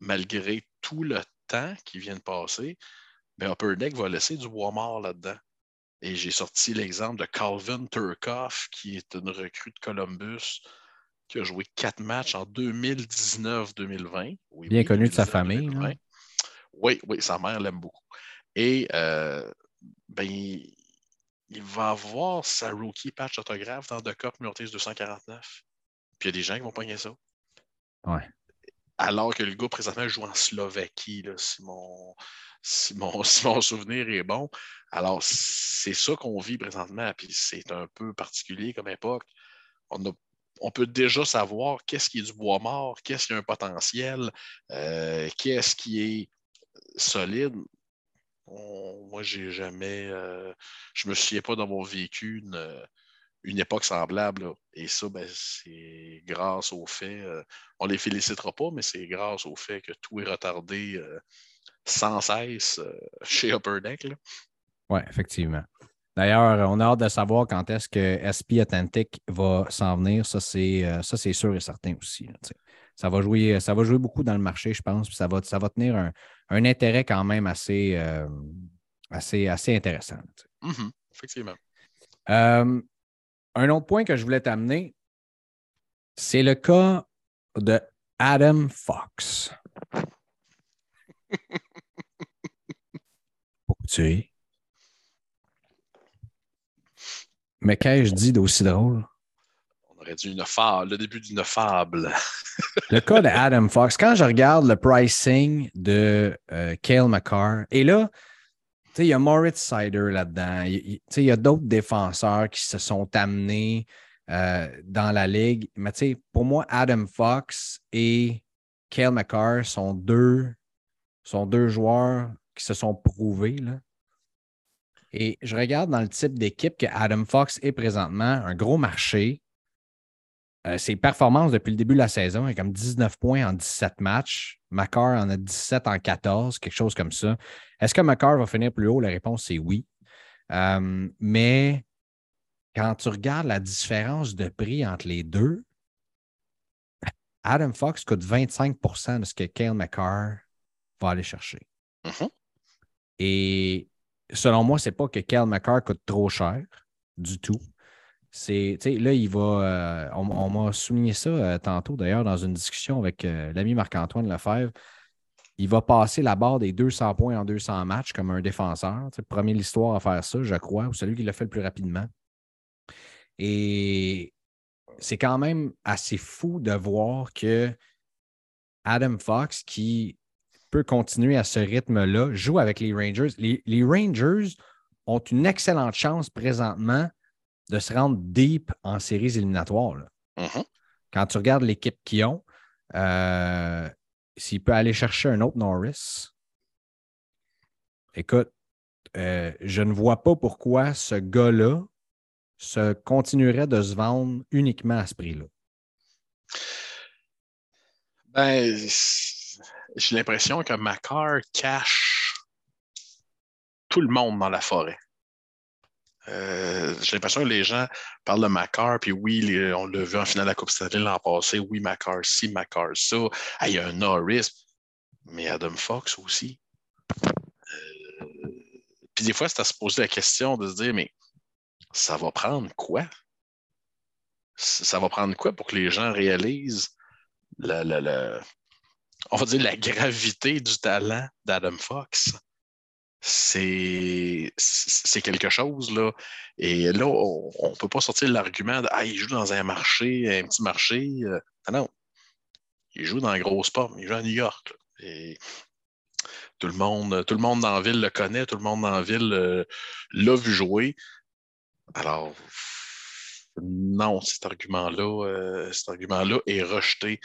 malgré tout le temps qui vient de passer, ben, Upper Deck va laisser du bois mort là-dedans. Et j'ai sorti l'exemple de Calvin Turkoff, qui est une recrue de Columbus, qui a joué quatre matchs en 2019-2020. Bien connu de sa famille. Oui, oui, sa mère l'aime beaucoup. Et euh, ben, il va avoir sa rookie patch autographe dans The Cup Murtis 249. Puis il y a des gens qui vont pogner ça. Ouais. Alors que le gars présentement joue en Slovaquie, là, si mon, si mon, [laughs] souvenir est bon. Alors, c'est ça qu'on vit présentement, puis c'est un peu particulier comme époque. On, peut déjà savoir qu'est-ce qui est du bois mort, qu'est-ce qui a un potentiel, euh, qu'est-ce qui est solide. moi, j'ai jamais. Euh, je me souviens pas d'avoir vécu une, époque semblable. Et ça, ben, c'est grâce au fait. Euh, on ne les félicitera pas, mais c'est grâce au fait que tout est retardé sans cesse chez Upper Deck. Oui, effectivement. D'ailleurs, on a hâte de savoir quand est-ce que SP Authentic va s'en venir. Ça, c'est, euh, ça, c'est sûr et certain aussi. ça, va jouer, ça va jouer beaucoup dans le marché, je pense. ça va, ça va tenir un, intérêt quand même assez, euh, assez, assez intéressant. Mm-hmm. effectivement. un autre point que je voulais t'amener, c'est le cas de Adam Fox. [laughs] tu es. Mais qu'ai-je dit d'aussi drôle? On aurait dit une fable, le début d'une fable. [laughs] le cas de Adam Fox, quand je regarde le pricing de euh, Kale McCarr, et là, il y a Moritz Sider là-dedans, il y a d'autres défenseurs qui se sont amenés euh, dans la ligue. Mais pour moi, Adam Fox et Kale McCarr sont deux, sont deux joueurs qui se sont prouvés. Là. Et je regarde dans le type d'équipe que Adam Fox est présentement, un gros marché. Euh, ses performances depuis le début de la saison, il a comme 19 points en 17 matchs. McCarr en a 17 en 14, quelque chose comme ça. Est-ce que McCarr va finir plus haut? La réponse, c'est oui. Euh, mais quand tu regardes la différence de prix entre les deux, Adam Fox coûte 25% de ce que Kale McCarr va aller chercher. Mm-hmm. Et selon moi, c'est pas que Cal McCarr coûte trop cher du tout. C'est, là, il va. Euh, on, m'a souligné ça euh, tantôt, d'ailleurs, dans une discussion avec euh, l'ami Marc-Antoine Lefebvre. Il va passer la barre des 200 points en 200 matchs comme un défenseur. Premier l'histoire à faire ça, je crois, ou celui qui l'a fait le plus rapidement. Et c'est quand même assez fou de voir que Adam Fox, qui peut continuer à ce rythme-là, joue avec les Rangers. Les, Rangers ont une excellente chance présentement de se rendre deep en séries éliminatoires. Mm-hmm. Quand tu regardes l'équipe qu'ils ont, euh, s'il peut aller chercher un autre Norris, écoute, euh, je ne vois pas pourquoi ce gars-là se continuerait de se vendre uniquement à ce prix-là. Ben, j'ai l'impression que Macar cache tout le monde dans la forêt. Euh, j'ai l'impression que les gens parlent de Macar, puis oui, on l'a vu en finale de la Coupe Stanley l'an passé, oui, Macar ci, Macar ça. il y a un Norris, mais Adam Fox aussi. Euh, Puis des fois, c'est à se poser la question de se dire, mais ça va prendre quoi? Ça va prendre quoi pour que les gens réalisent la, on va dire la gravité du talent d'Adam Fox? C'est quelque chose, là. Et là, on ne peut pas sortir l'argument de Ah, il joue dans un marché, un petit marché. Euh, non. Il joue dans un gros sport, il joue à New York. Et tout le monde, tout le monde dans la ville le connaît, tout le monde dans la ville euh, l'a vu jouer. Alors, non, cet argument-là, euh, cet argument-là est rejeté.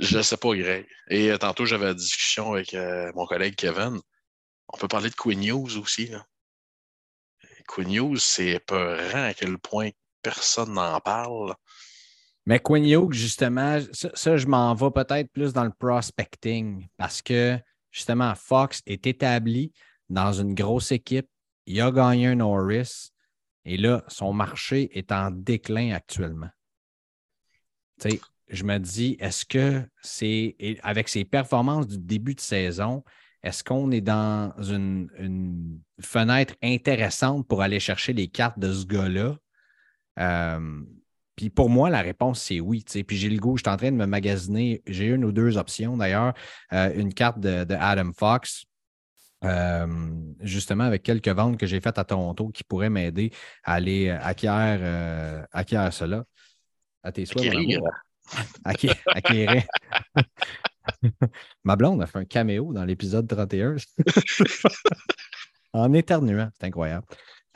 Je ne sais pas, Greg. Et euh, tantôt, j'avais la discussion avec mon collègue Kevin. On peut parler de Queen News aussi. Queen News, c'est épeurant à quel point personne n'en parle. Mais Quinn Hughes, justement, ça, je m'en vais peut-être plus dans le prospecting parce que justement, Fox est établi dans une grosse équipe. Il a gagné un Norris et là, son marché est en déclin actuellement. Tu sais, je me dis, est-ce que c'est, avec ses performances du début de saison, est-ce qu'on est dans une, une, fenêtre intéressante pour aller chercher les cartes de ce gars-là? Euh, puis pour moi, la réponse, c'est oui. Puis j'ai le goût, je suis en train de me magasiner. J'ai une ou deux options d'ailleurs. Euh, une carte de, Adam Fox, euh, justement avec quelques ventes que j'ai faites à Toronto qui pourraient m'aider à aller acquérir, euh, acquérir cela. À tes souhaits, Acquérir. [laughs] [laughs] Ma blonde a fait un caméo dans l'épisode 31 [laughs] en éternuant. C'est incroyable.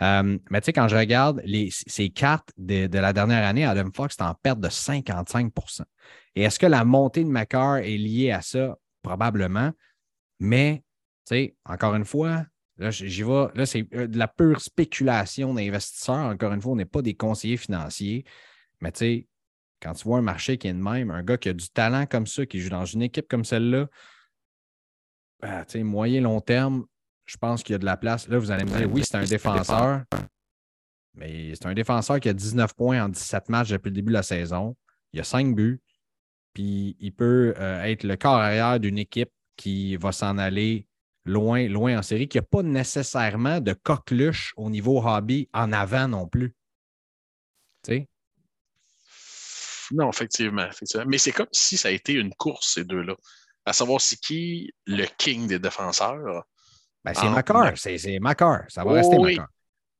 Euh, mais tu sais, quand je regarde ces cartes de, la dernière année, Adam Fox est en perte de 55% Et est-ce que la montée de Macar est liée à ça? Probablement. Mais, tu sais, encore une fois, là, j'y vais. Là, c'est euh, de la pure spéculation d'investisseurs. Encore une fois, on n'est pas des conseillers financiers. Mais tu sais, quand tu vois un marché qui est de même, un gars qui a du talent comme ça, qui joue dans une équipe comme celle-là, ben, moyen long terme, je pense qu'il y a de la place. Là, vous allez me dire, oui, c'est un défenseur, mais c'est un défenseur qui a 19 points en 17 matchs depuis le début de la saison. Il a 5 buts, puis il peut euh, être le corps arrière d'une équipe qui va s'en aller loin, loin en série, qui n'a pas nécessairement de coqueluche au niveau hobby en avant non plus. Tu sais? Non, effectivement, effectivement. Mais c'est comme si ça a été une course, ces deux-là. À savoir c'est qui le king des défenseurs. Ben, c'est ah, c'est Macar. Ça va rester oui,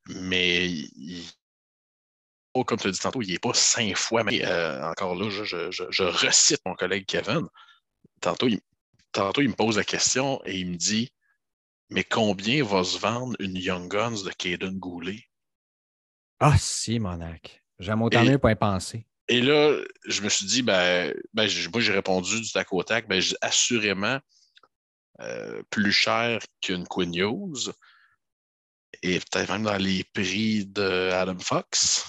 Mais oh, comme tu as dit tantôt, il n'est pas cinq fois. Mais euh, encore là, je, recite mon collègue Kevin. Tantôt il, tantôt, il me pose la question et il me dit Mais combien va se vendre une Young Guns de Caden Goulet? Ah, si, Monac. J'aime autant mieux pas y penser. Et là, je me suis dit, ben, ben moi, j'ai répondu du tac au tac, ben, assurément, euh, plus cher qu'une News et peut-être même dans les prix de Adam Fox.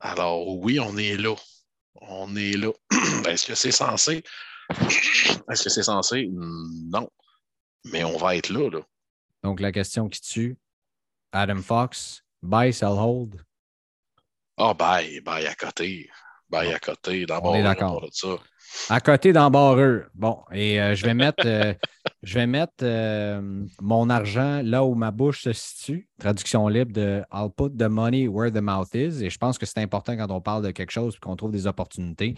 Alors oui, on est là. On est là. [clears throat] Est-ce que c'est censé? [clears throat] Est-ce que c'est censé? Non. Mais on va être là, là. Donc la question qui tue, Adam Fox, buy, sell, hold. Ah, oh, buy, buy à côté. Buy à côté. D'abord, on est d'accord. À côté d'embarreur. Bon, et euh, je vais [laughs] mettre, euh, je vais mettre euh, mon argent là où ma bouche se situe. Traduction libre de I'll put the money where the mouth is. Et je pense que c'est important quand on parle de quelque chose et qu'on trouve des opportunités.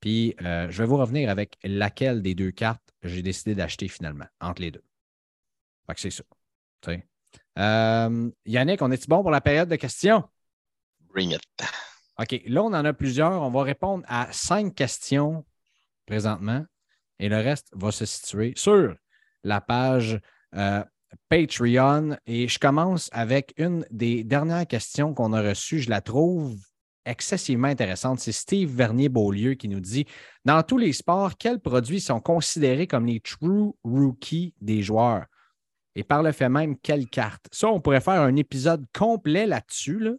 Puis je vais vous revenir avec laquelle des deux cartes j'ai décidé d'acheter finalement, entre les deux. Fait que c'est ça. Yannick, on est-tu bon pour la période de questions? Bring it. OK, là, on en a plusieurs. On va répondre à cinq questions présentement et le reste va se situer sur la page euh, Patreon. Et je commence avec une des dernières questions qu'on a reçues. Je la trouve excessivement intéressante. C'est Steve Vernier-Beaulieu qui nous dit Dans tous les sports, quels produits sont considérés comme les true rookies des joueurs? Et par le fait même, quelles cartes? Ça, on pourrait faire un épisode complet là-dessus. Là.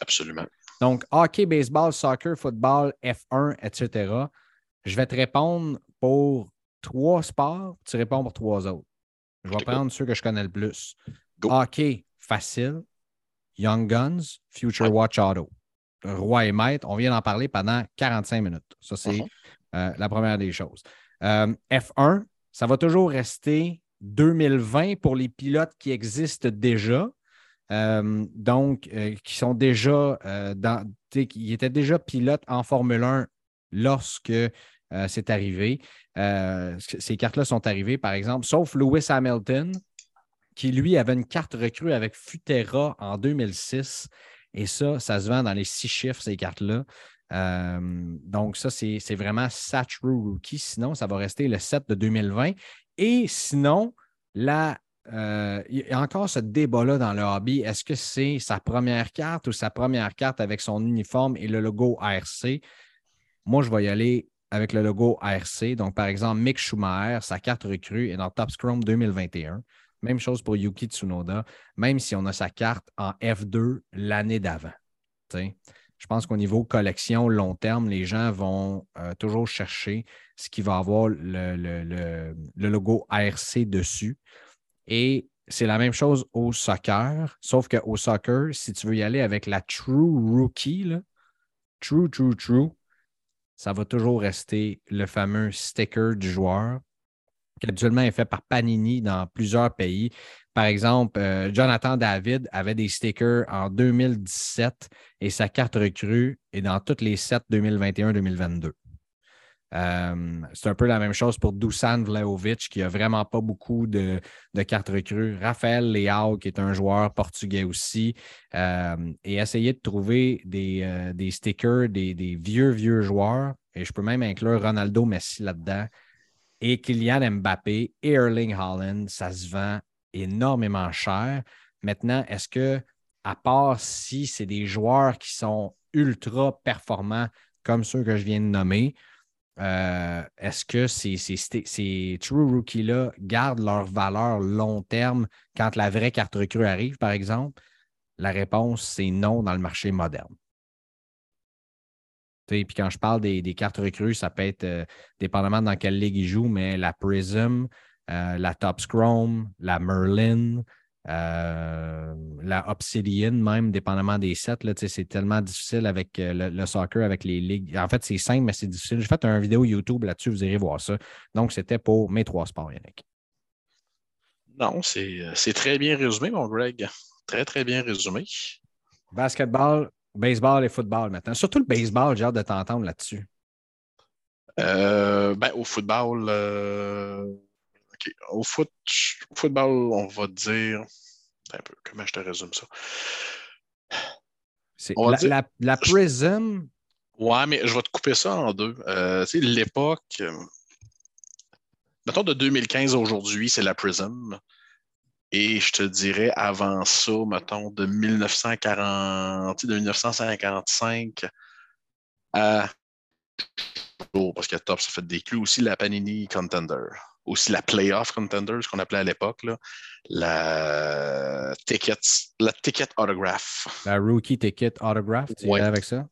Absolument. Donc, hockey, baseball, soccer, football, F1, etc. Je vais te répondre pour trois sports, tu réponds pour trois autres. Je vais prendre ceux que je connais le plus. Hockey, facile. Young Guns, Future Watch Auto. Roi et maître, on vient d'en parler pendant 45 minutes. Ça, c'est uh-huh. euh, la première des choses. Euh, F1, ça va toujours rester 2020 pour les pilotes qui existent déjà. Euh, donc, euh, qui sont déjà dans, qui étaient déjà pilotes en Formule 1 lorsque c'est arrivé. ces cartes-là sont arrivées, par exemple, sauf Lewis Hamilton, qui lui avait une carte recrue avec Futera en 2006. Et ça, ça se vend dans les six chiffres, ces cartes-là. donc, ça, c'est vraiment Satchru Rookie. Sinon, ça va rester le 7 de 2020. Et sinon, là, euh, il y a encore ce débat-là dans le hobby. Est-ce que c'est sa première carte ou sa première carte avec son uniforme et le logo ARC? Moi, je vais y aller avec le logo ARC. Donc, par exemple, Mick Schumacher, sa carte recrue est dans Top Scrum 2021. Même chose pour Yuki Tsunoda, même si on a sa carte en F2 l'année d'avant. Je pense qu'au niveau collection long terme, les gens vont euh, toujours chercher ce qui va avoir le, logo ARC dessus. Et c'est la même chose au soccer, sauf qu'au soccer, si tu veux y aller avec la True Rookie, True, True, True, ça va toujours rester le fameux sticker du joueur qui habituellement est fait par Panini dans plusieurs pays. Par exemple, euh, Jonathan David avait des stickers en 2017 et sa carte recrue est dans toutes les sets 2021-2022. Euh, c'est un peu la même chose pour Dusan Vlaovic, qui n'a vraiment pas beaucoup de, cartes recrues. Raphaël Leao, qui est un joueur portugais aussi. Euh, et essayer de trouver des, des stickers, des, des, vieux, vieux joueurs. Et je peux même inclure Ronaldo Messi là-dedans et Kylian Mbappé et Erling Haaland, ça se vend énormément cher. Maintenant, est-ce que, à part si c'est des joueurs qui sont ultra performants comme ceux que je viens de nommer, euh, est-ce que ces, ces, True Rookies-là gardent leur valeur long terme quand la vraie carte recrue arrive, par exemple? La réponse, c'est non dans le marché moderne. Puis quand je parle des, cartes recrues, ça peut être euh, dépendamment dans quelle ligue ils jouent, mais la Prism, euh, la Top Scrum, la Merlin, euh, la Obsidian, même, dépendamment des sets. C'est tellement difficile avec le, soccer, avec les ligues. En fait, c'est simple, mais c'est difficile. J'ai fait une vidéo YouTube là-dessus, vous irez voir ça. Donc, c'était pour mes trois sports, Yannick. Non, c'est très bien résumé, mon Greg. Très, très bien résumé. Basketball, Baseball et football maintenant. Surtout le baseball, j'ai hâte de t'entendre là-dessus. Euh, ben, au football, euh, au, foot, football, on va dire. Un peu, comment je te résume ça? la, la, Prism? Ouais, mais je vais te couper ça en deux. Euh, tu sais, l'époque. Mettons de 2015 à aujourd'hui, c'est la Prism. Et je te dirais avant ça, mettons, de 1940, de 1955 à parce que Top, ça fait des clous aussi la Panini Contender, aussi la Playoff Contender, ce qu'on appelait à l'époque, la ticket, la ticket autograph. La Rookie Ticket Autograph, tu ouais. avec ça?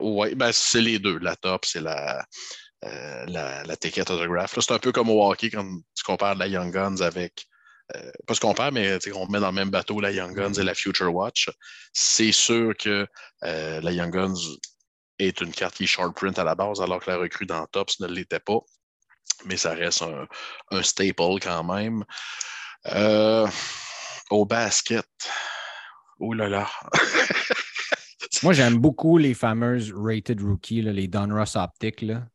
Oui, ben c'est les deux. La Top, c'est la, euh, la, la, Ticket Autograph. C'est un peu comme au hockey quand tu compares la Young Guns avec euh, pas ce qu'on parle, mais on met dans le même bateau la Young Guns et la Future Watch. C'est sûr que euh, la Young Guns est une carte qui est short print à la base, alors que la recrue dans Tops ne l'était pas. Mais ça reste un, staple quand même. Euh, au basket, oh là là. [laughs] Moi, j'aime beaucoup les fameuses rated rookies, les Donruss Optic. Là.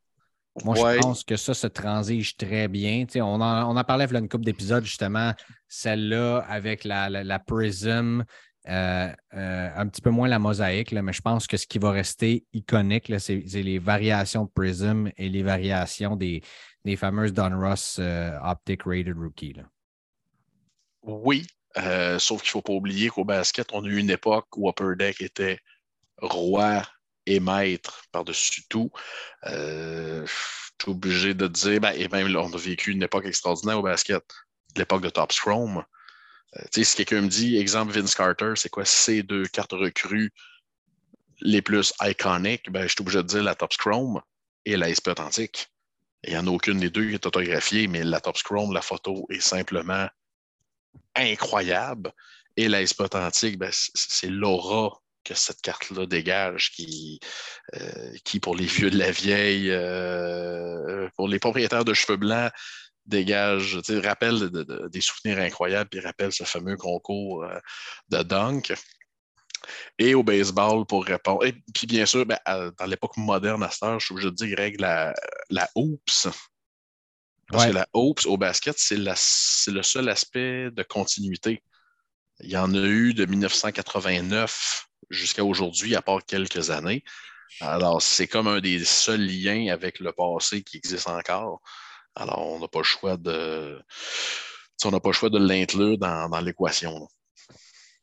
Moi, je pense que ça se transige très bien. on, en, on en parlait il y a une couple d'épisodes, justement, celle-là avec la, la, Prism, euh, euh, un petit peu moins la mosaïque, mais je pense que ce qui va rester iconique, c'est les variations de Prism et les variations des, fameuses Donruss euh, Optic Rated Rookie. Oui, sauf qu'il ne faut pas oublier qu'au basket, on a eu une époque où Upper Deck était roi et maître par-dessus tout. Je suis obligé de dire, ben, et même là, on a vécu une époque extraordinaire au basket, l'époque de Top Scrum. Euh, si quelqu'un me dit, exemple Vince Carter, c'est quoi ces deux cartes recrues les plus iconiques, ben, je suis obligé de dire la Top Scrum et la SP Authentique. Il n'y en a aucune des deux qui est autographiée, mais la Top Scrum, la photo est simplement incroyable. Et la SP Authentique, ben, c'est l'aura que cette carte-là dégage, qui, euh, qui, pour les vieux de la vieille, euh, pour les propriétaires de cheveux blancs, dégage, rappelle des souvenirs incroyables, puis rappelle ce fameux concours euh, de dunk. Et au baseball, pour répondre. Et puis bien sûr, ben, dans l'époque moderne à cette heure, je suis obligé de dire, Greg, la, la Oops. Parce que la Oops au basket, c'est le seul aspect de continuité. Il y en a eu de 1989 jusqu'à aujourd'hui, à part quelques années. Alors, c'est comme un des seuls liens avec le passé qui existe encore. Alors, on n'a pas le choix de. On n'a pas le choix de l'inclure dans, l'équation.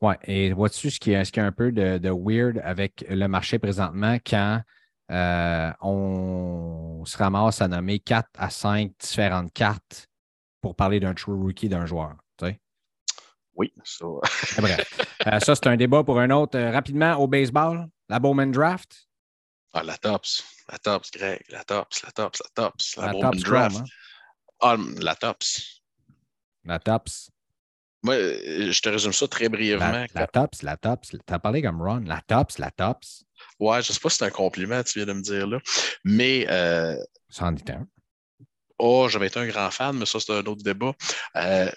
Oui, et vois-tu ce qui, est, ce qui est un peu de, weird avec le marché présentement quand euh, on se ramasse à nommer quatre à cinq différentes cartes pour parler d'un true rookie d'un joueur. Oui, ça. Bref. Euh, ça, c'est un débat pour un autre. Euh, rapidement, au baseball, la Bowman Draft. Ah, la Tops. La Tops, Greg. La Tops, la Tops, la Tops. La, Bowman Draft. Hein? Ah, la Tops. La Tops. Moi, je te résume ça très brièvement. La, Tops, la Tops. Tu as parlé comme Ron. La Tops, la Tops. Ouais, je sais pas si c'est un compliment, tu viens de me dire là. Mais. Euh... Ça en dit un. Oh, j'avais été un grand fan, mais ça, c'est un autre débat. Euh,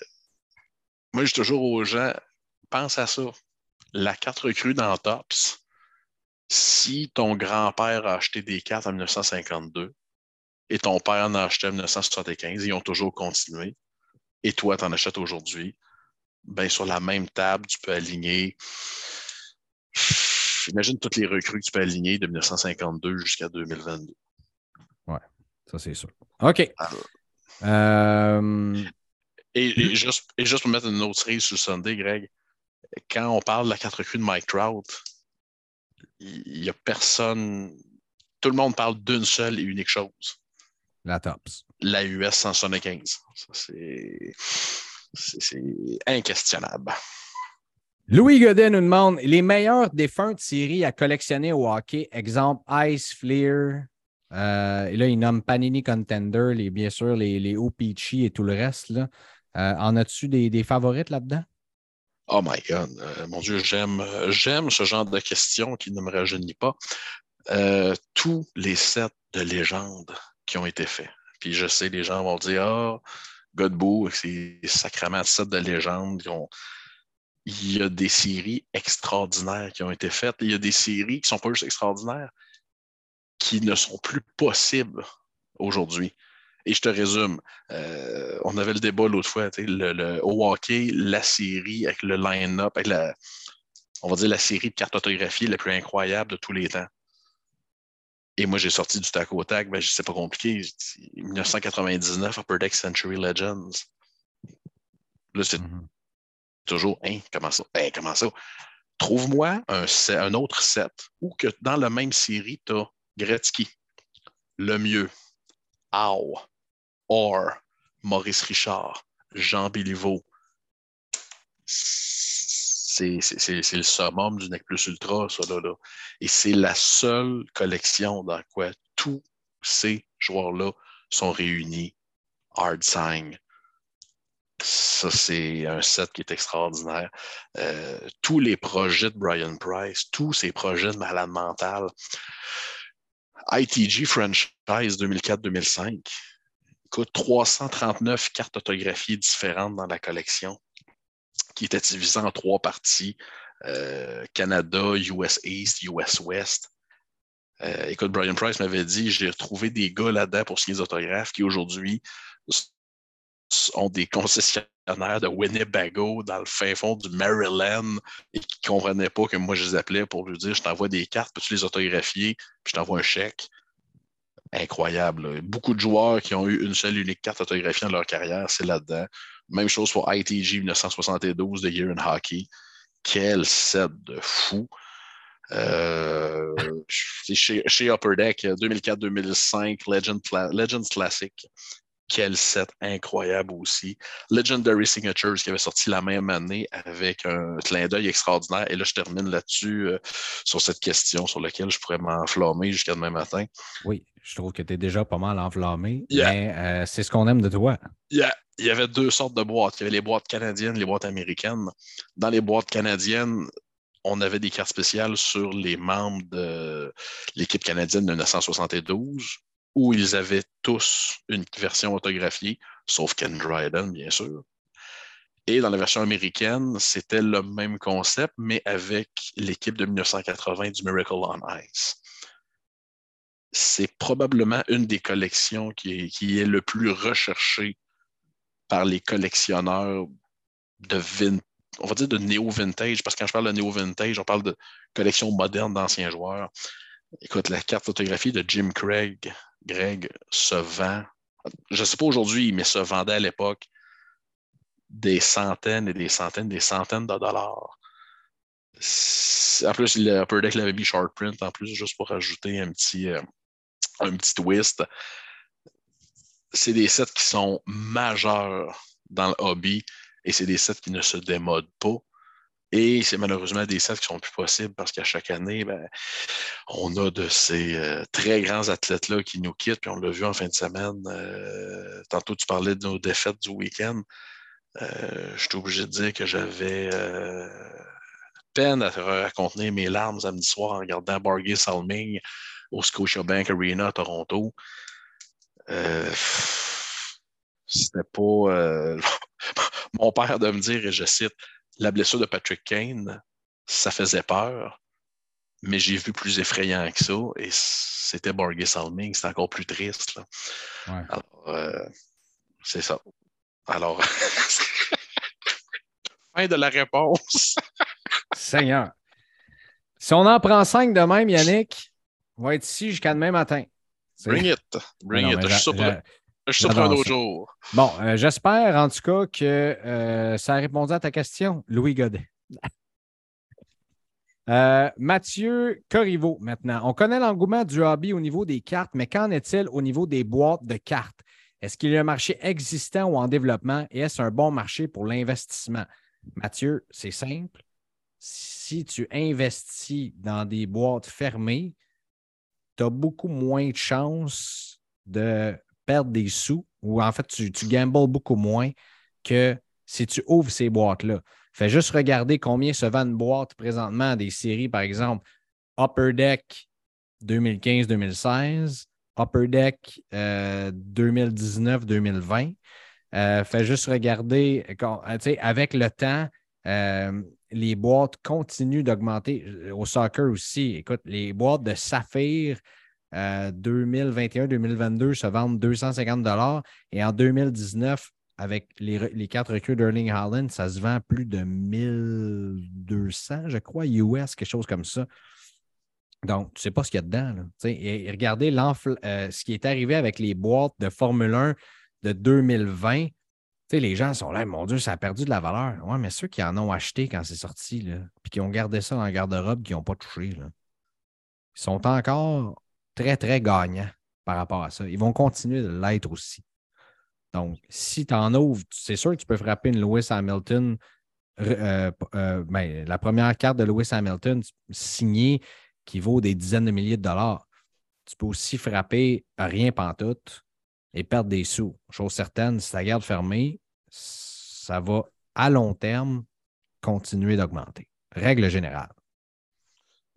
moi, je dis toujours aux gens, pense à ça. La carte recrue dans Tops, si ton grand-père a acheté des cartes en 1952 et ton père en a acheté en 1975, ils ont toujours continué, et toi, tu en achètes aujourd'hui, ben, sur la même table, tu peux aligner. Imagine toutes les recrues que tu peux aligner de 1952 jusqu'à 2022. Ouais, ça c'est sûr. OK. euh... Et, juste, pour mettre une autre série sur le Sunday, Greg, quand on parle de la carte recrue de Mike Trout, il n'y a personne. Tout le monde parle d'une seule et unique chose. La TOPS. La US 175. C'est inquestionnable. Louis Godet nous demande les meilleures défuntes séries à collectionner au hockey. Exemple Ice Fleer. Euh, et là, il nomme Panini Contender, les, bien sûr, les, les OPC et tout le reste. Là. Euh, en as-tu des, favorites là-dedans? Oh my God, euh, mon Dieu, j'aime, j'aime ce genre de questions qui ne me rajeunit pas. Euh, tous les sets de légendes qui ont été faits. Puis je sais, les gens vont dire Ah, oh, Godbout, c'est sacrément de sets de légendes. Il y a des séries extraordinaires qui ont été faites. Il y a des séries qui ne sont pas juste extraordinaires, qui ne sont plus possibles aujourd'hui. Et je te résume, euh, on avait le débat l'autre fois, le, au hockey, la série avec le line-up, avec la, on va dire la série de cartes autographiées la plus incroyable de tous les temps. Et moi, j'ai sorti du tac au tac, ben, c'est pas compliqué. 1999, Upper Deck Century Legends. Là, c'est mm-hmm. toujours, hein, comment ça? Hein, comment ça? Trouve-moi un, un, autre set ou que dans la même série, tu as Gretzky, le mieux, Ow, Or, Maurice Richard, Jean Béliveau. C'est le summum du Nec Plus Ultra, ça, là. Et c'est la seule collection dans quoi tous ces joueurs-là sont réunis. Hard Sign. Ça, c'est un set qui est extraordinaire. Euh, tous les projets de Brian Price, tous ces projets de malade mental. ITG franchise 2004-2005 écoute, 339 cartes autographiées différentes dans la collection, qui étaient divisées en trois parties. Euh, Canada, US East, US West. Euh, écoute, Brian Price m'avait dit, j'ai retrouvé des gars là-dedans pour signer des autographes qui aujourd'hui sont des concessionnaires de Winnebago dans le fin fond du Maryland et qui ne comprenaient pas que moi je les appelais pour lui dire je t'envoie des cartes, peux-tu les autographier, puis je t'envoie un chèque incroyable. Beaucoup de joueurs qui ont eu une seule unique carte autographiée dans leur carrière, c'est là-dedans. Même chose pour ITG 1972 de Year in Hockey. Quel set de fou! Euh, [laughs] chez, chez, Upper Deck 2004-2005, Legend, Legends Classic. Quel set incroyable aussi. Legendary Signatures qui avait sorti la même année avec un clin d'œil extraordinaire. Et là, je termine là-dessus euh, sur cette question sur laquelle je pourrais m'enflammer jusqu'à demain matin. Oui, je trouve que tu es déjà pas mal enflammé, mais euh, c'est ce qu'on aime de toi. Il y avait deux sortes de boîtes. Il y avait les boîtes canadiennes, les boîtes américaines. Dans les boîtes canadiennes, on avait des cartes spéciales sur les membres de l'équipe canadienne de 1972 où ils avaient tous une version autographiée, sauf Ken Dryden, bien sûr. Et dans la version américaine, c'était le même concept, mais avec l'équipe de 1980 du Miracle on Ice. C'est probablement une des collections qui est, le plus recherchée par les collectionneurs de on va dire de néo-vintage, parce que quand je parle de néo-vintage, on parle de collection moderne d'anciens joueurs. Écoute, la carte photographie de Jim Craig, Greg, se vend. Je ne sais pas aujourd'hui, mais se vendait à l'époque des centaines et des centaines, des centaines de dollars. En plus, Upper Deck l'avait mis short print en plus, juste pour ajouter un petit, euh, un petit twist. C'est des sets qui sont majeurs dans le hobby et c'est des sets qui ne se démodent pas. Et c'est malheureusement des sets qui sont plus possibles parce qu'à chaque année, ben, on a de ces euh, très grands athlètes-là qui nous quittent, puis on l'a vu en fin de semaine. Euh, tantôt, tu parlais de nos défaites du week-end. Euh, je suis obligé de dire que j'avais peine à, contenir mes larmes samedi soir en regardant Bargay Salming au Scotiabank Arena à Toronto. C'était pas [laughs] mon père de me dire, et je cite, la blessure de Patrick Kane, ça faisait peur, mais j'ai vu plus effrayant que ça, et c'était Borges Salming, c'est encore plus triste. Alors, euh, c'est ça. Alors, [laughs] fin de la réponse. Seigneur. Si on en prend cinq de même, Yannick, on va être ici jusqu'à demain matin. Bring it. Bring it. Je suis je suis un autre jour. Bon, euh, j'espère en tout cas que euh, ça a répondu à ta question, Louis Godet. [laughs] Euh, Mathieu Corriveau, maintenant. On connaît l'engouement du hobby au niveau des cartes, mais qu'en est-il au niveau des boîtes de cartes? Est-ce qu'il y a un marché existant ou en développement? Et est-ce un bon marché pour l'investissement? Mathieu, c'est simple. Si tu investis dans des boîtes fermées, tu as beaucoup moins de chances de perdre des sous ou en fait, tu, gambles beaucoup moins que si tu ouvres ces boîtes-là. Fais juste regarder combien se vend une boîte présentement des séries, par exemple, Upper Deck 2015-2016, Upper Deck 2019-2020. Euh, euh, fais juste regarder, avec le temps, euh, les boîtes continuent d'augmenter. Au soccer aussi, écoute, les boîtes de Saphir 2021-2022 se vendent 250 et en 2019, avec les, quatre recrues d'Erling Haaland, ça se vend plus de 1200, je crois, US, quelque chose comme ça. Donc, tu ne sais pas ce qu'il y a dedans. Et, regardez euh, ce qui est arrivé avec les boîtes de Formule 1 de 2020. les gens sont là, mon Dieu, ça a perdu de la valeur. Oui, mais ceux qui en ont acheté quand c'est sorti, puis qui ont gardé ça dans le garde-robe, qui n'ont pas touché, là, ils sont encore très, très gagnants par rapport à ça. Ils vont continuer de l'être aussi. Donc, si tu en ouvres, c'est sûr que tu peux frapper une Lewis Hamilton, euh, euh, ben, la première carte de Lewis Hamilton signée qui vaut des dizaines de milliers de dollars. Tu peux aussi frapper rien pantoute et perdre des sous. Chose certaine, si ta garde fermée, ça va à long terme continuer d'augmenter. Règle générale.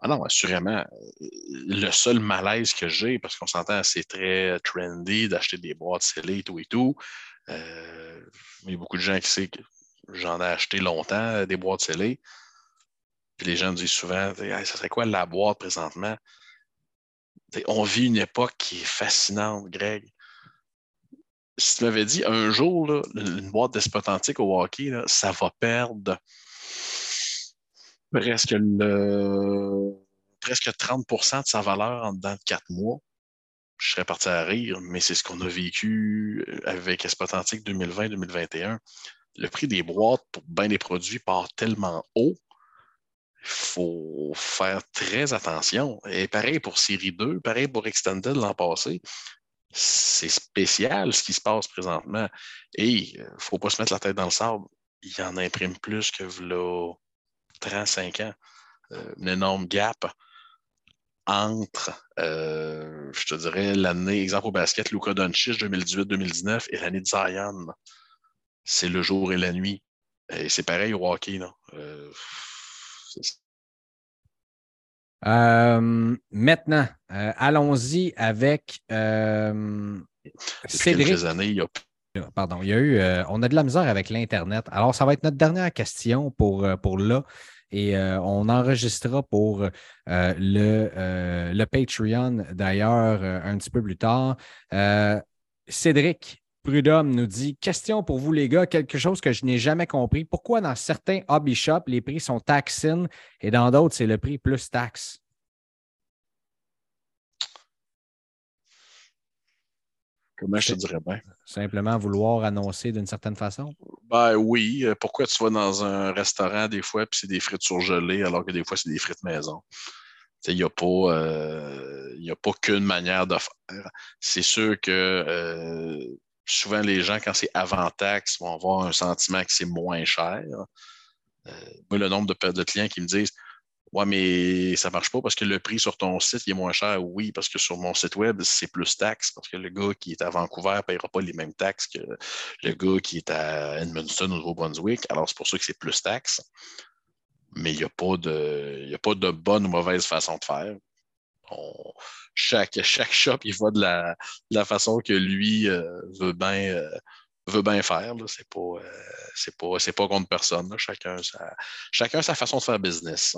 Ah non, assurément. Le seul malaise que j'ai, parce qu'on s'entend, c'est très trendy d'acheter des boîtes scellées et tout et tout. Euh, il y a beaucoup de gens qui savent que j'en ai acheté longtemps, des boîtes scellées. Puis les gens me disent souvent, ça serait quoi la boîte présentement? on vit une époque qui est fascinante, Greg. Si tu m'avais dit un jour, une boîte d'espoir antique au hockey, ça va perdre presque le presque 30% de sa valeur en dedans de quatre mois. Je serais parti à rire, mais c'est ce qu'on a vécu euh, avec Espotantique 2020-2021. Le prix des boîtes pour bien des produits part tellement haut, il faut faire très attention. Et pareil pour Série 2, pareil pour Extended l'an passé. C'est spécial ce qui se passe présentement. Et il ne faut pas se mettre la tête dans le sable. Il en imprime plus que là, 35 ans. Euh, un énorme gap entre, euh, je te dirais, l'année, exemple au basket, Luka Doncic 2018-2019 et l'année de Zion. C'est le jour et la nuit. Et c'est pareil au hockey. Non? Euh, maintenant, allons-y avec Cédric, quelques années, il y a Pardon, il y a eu, euh, on a de la misère avec l'Internet. Alors, ça va être notre dernière question pour, euh, pour là. Et euh, on enregistrera pour le, le, Patreon d'ailleurs un petit peu plus tard. Cédric Prudhomme nous dit Question pour vous, les gars, quelque chose que je n'ai jamais compris. Pourquoi dans certains hobby shops, les prix sont tax et dans d'autres, c'est le prix plus taxe? Comment je te dirais bien? Simplement vouloir annoncer d'une certaine façon? Ben oui. Euh, pourquoi tu vas dans un restaurant des fois puis c'est des frites surgelées alors que des fois c'est des frites maison? Il n'y a pas, euh, pas qu'une manière de faire. C'est sûr que euh, souvent les gens, quand c'est avant taxe, vont avoir un sentiment que c'est moins cher. moi, le nombre de, de clients qui me disent Ouais, mais ça marche pas parce que le prix sur ton site est moins cher. Oui, parce que sur mon site web, c'est plus taxe parce que le gars qui est à Vancouver ne paiera pas les mêmes taxes que le gars qui est à Edmundston ou Nouveau-Brunswick. Alors, c'est pour ça que c'est plus taxe. Mais il n'y a, pas de, a pas de bonne ou mauvaise façon de faire. chaque, chaque shop, il voit de la, la façon que lui euh, veut bien. Euh, veut bien faire. C'est pas, euh, pas, pas, contre personne. Chacun, sa, chacun sa façon de faire business.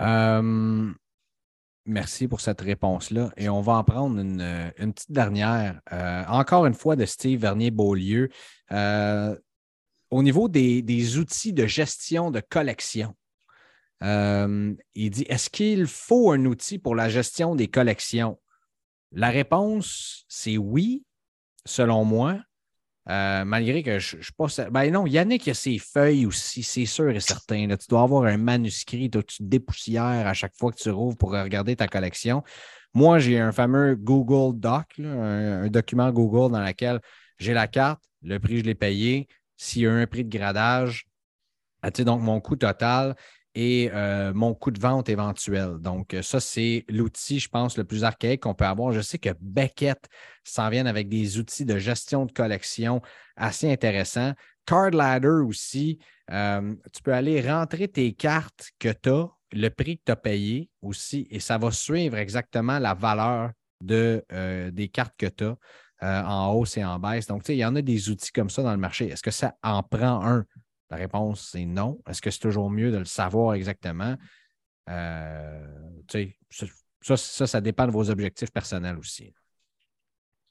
Euh, merci pour cette réponse-là. Et on va en prendre une, euh, petite dernière. Euh, encore une fois de Steve Vernier-Beaulieu. au niveau des, outils de gestion de collection, il dit Est-ce qu'il faut un outil pour la gestion des collections? La réponse, c'est oui, selon moi. Euh, malgré que je ne suis pas. Ben non, Yannick a ses feuilles aussi, c'est sûr et certain. Tu dois avoir un manuscrit, tu dépoussières à chaque fois que tu rouvres pour regarder ta collection. Moi, j'ai un fameux Google Doc, un, document Google dans lequel j'ai la carte, le prix, je l'ai payé. S'il y a un prix de gradage, ah, donc mon coût total et euh, mon coût de vente éventuel. Donc, ça, c'est l'outil, je pense, le plus archaïque qu'on peut avoir. Je sais que Beckett s'en vient avec des outils de gestion de collection assez intéressants. Card Ladder aussi, euh, tu peux aller rentrer tes cartes que tu as, le prix que tu as payé aussi, et ça va suivre exactement la valeur de, euh, des cartes que tu as en hausse et en baisse. Donc, tu sais, il y en a des outils comme ça dans le marché. Est-ce que ça en prend un? La réponse, c'est non. Est-ce que c'est toujours mieux de le savoir exactement? Euh, ça, ça, ça dépend de vos objectifs personnels aussi.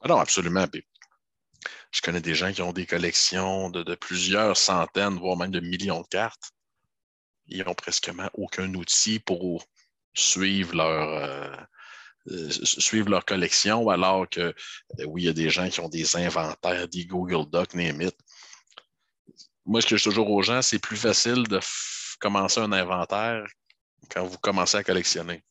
Ah non, absolument. Je connais des gens qui ont des collections de, plusieurs centaines, voire même de millions de cartes. Ils n'ont presque aucun outil pour suivre leur, euh, euh, suivre leur collection, alors que oui, il y a des gens qui ont des inventaires, des Google Docs, name it moi, ce que je dis toujours aux gens, c'est plus facile de commencer un inventaire quand vous commencez à collectionner.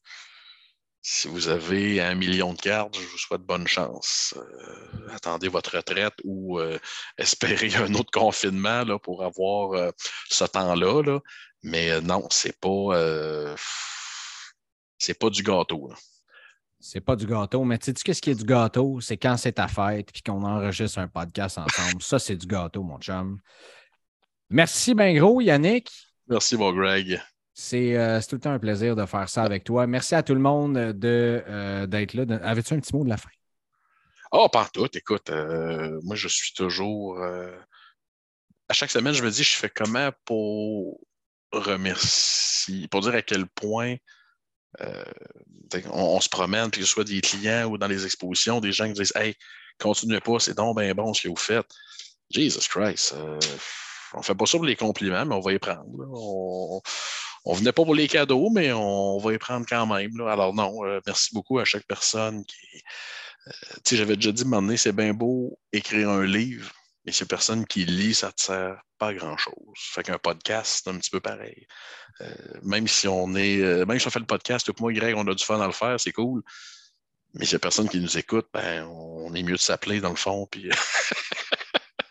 Si vous avez un million de cartes, je vous souhaite bonne chance. Euh, attendez votre retraite ou euh, espérez un autre confinement là, pour avoir euh, ce temps-là. Mais non, c'est pas pas du gâteau. C'est pas du gâteau, mais tu sais, qu'est-ce qui est du gâteau? C'est quand c'est ta fête et qu'on enregistre un podcast ensemble. Ça, c'est du gâteau, mon chum. Merci bien gros, Yannick. Merci, mon Greg. Euh, c'est tout le temps un plaisir de faire ça avec toi. Merci à tout le monde de, euh, d'être là. Avais-tu un petit mot de la fin? Oh, pas tout. Écoute, euh, moi, je suis toujours. à chaque semaine, je me dis, je fais comment pour remercier, pour dire à quel point on, se promène, que ce soit des clients ou dans les expositions, des gens qui disent Hey, continuez pas, c'est donc bien bon ce que vous faites. Jesus Christ on ne fait pas ça pour les compliments, mais on va y prendre. On, ne venait pas pour les cadeaux, mais on va y prendre quand même. Alors non, euh, merci beaucoup à chaque personne qui. Euh, tu sais, j'avais déjà dit, donné, c'est bien beau écrire un livre, mais si personne qui lit, ça ne te sert pas à grand-chose. Fait qu'un podcast, c'est un petit peu pareil. Euh, même si on est. même si on fait le podcast, moi, Greg, on a du fun à le faire, c'est cool. Mais s'il n'y a personne qui nous écoute, ben, on est mieux de s'appeler dans le fond. Puis...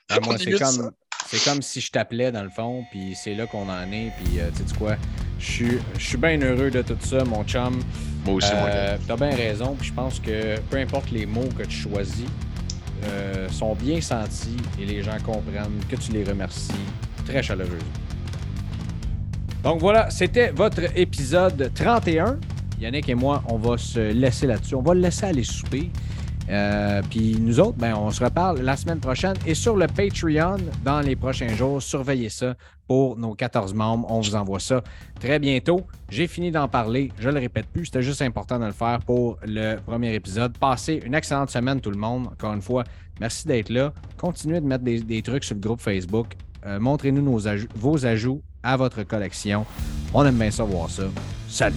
Ah, moi, [laughs] c'est comme, c'est comme si je t'appelais dans le fond, puis c'est là qu'on en est, puis euh, tu sais quoi, je suis, je suis bien heureux de tout ça, mon chum. Moi aussi, moi. Euh, t'as bien raison, puis je pense que peu importe les mots que tu choisis, euh, sont bien sentis et les gens comprennent que tu les remercies très chaleureusement. Donc voilà, c'était votre épisode 31. Yannick et moi, on va se laisser là-dessus. On va le laisser aller souper. Euh, puis nous autres, ben, on se reparle la semaine prochaine et sur le Patreon dans les prochains jours. Surveillez ça pour nos 14 membres. On vous envoie ça très bientôt. J'ai fini d'en parler. Je le répète plus. C'était juste important de le faire pour le premier épisode. Passez une excellente semaine, tout le monde. Encore une fois, merci d'être là. Continuez de mettre des, trucs sur le groupe Facebook. Euh, montrez-nous vos ajouts à votre collection. On aime bien ça voir ça. Salut!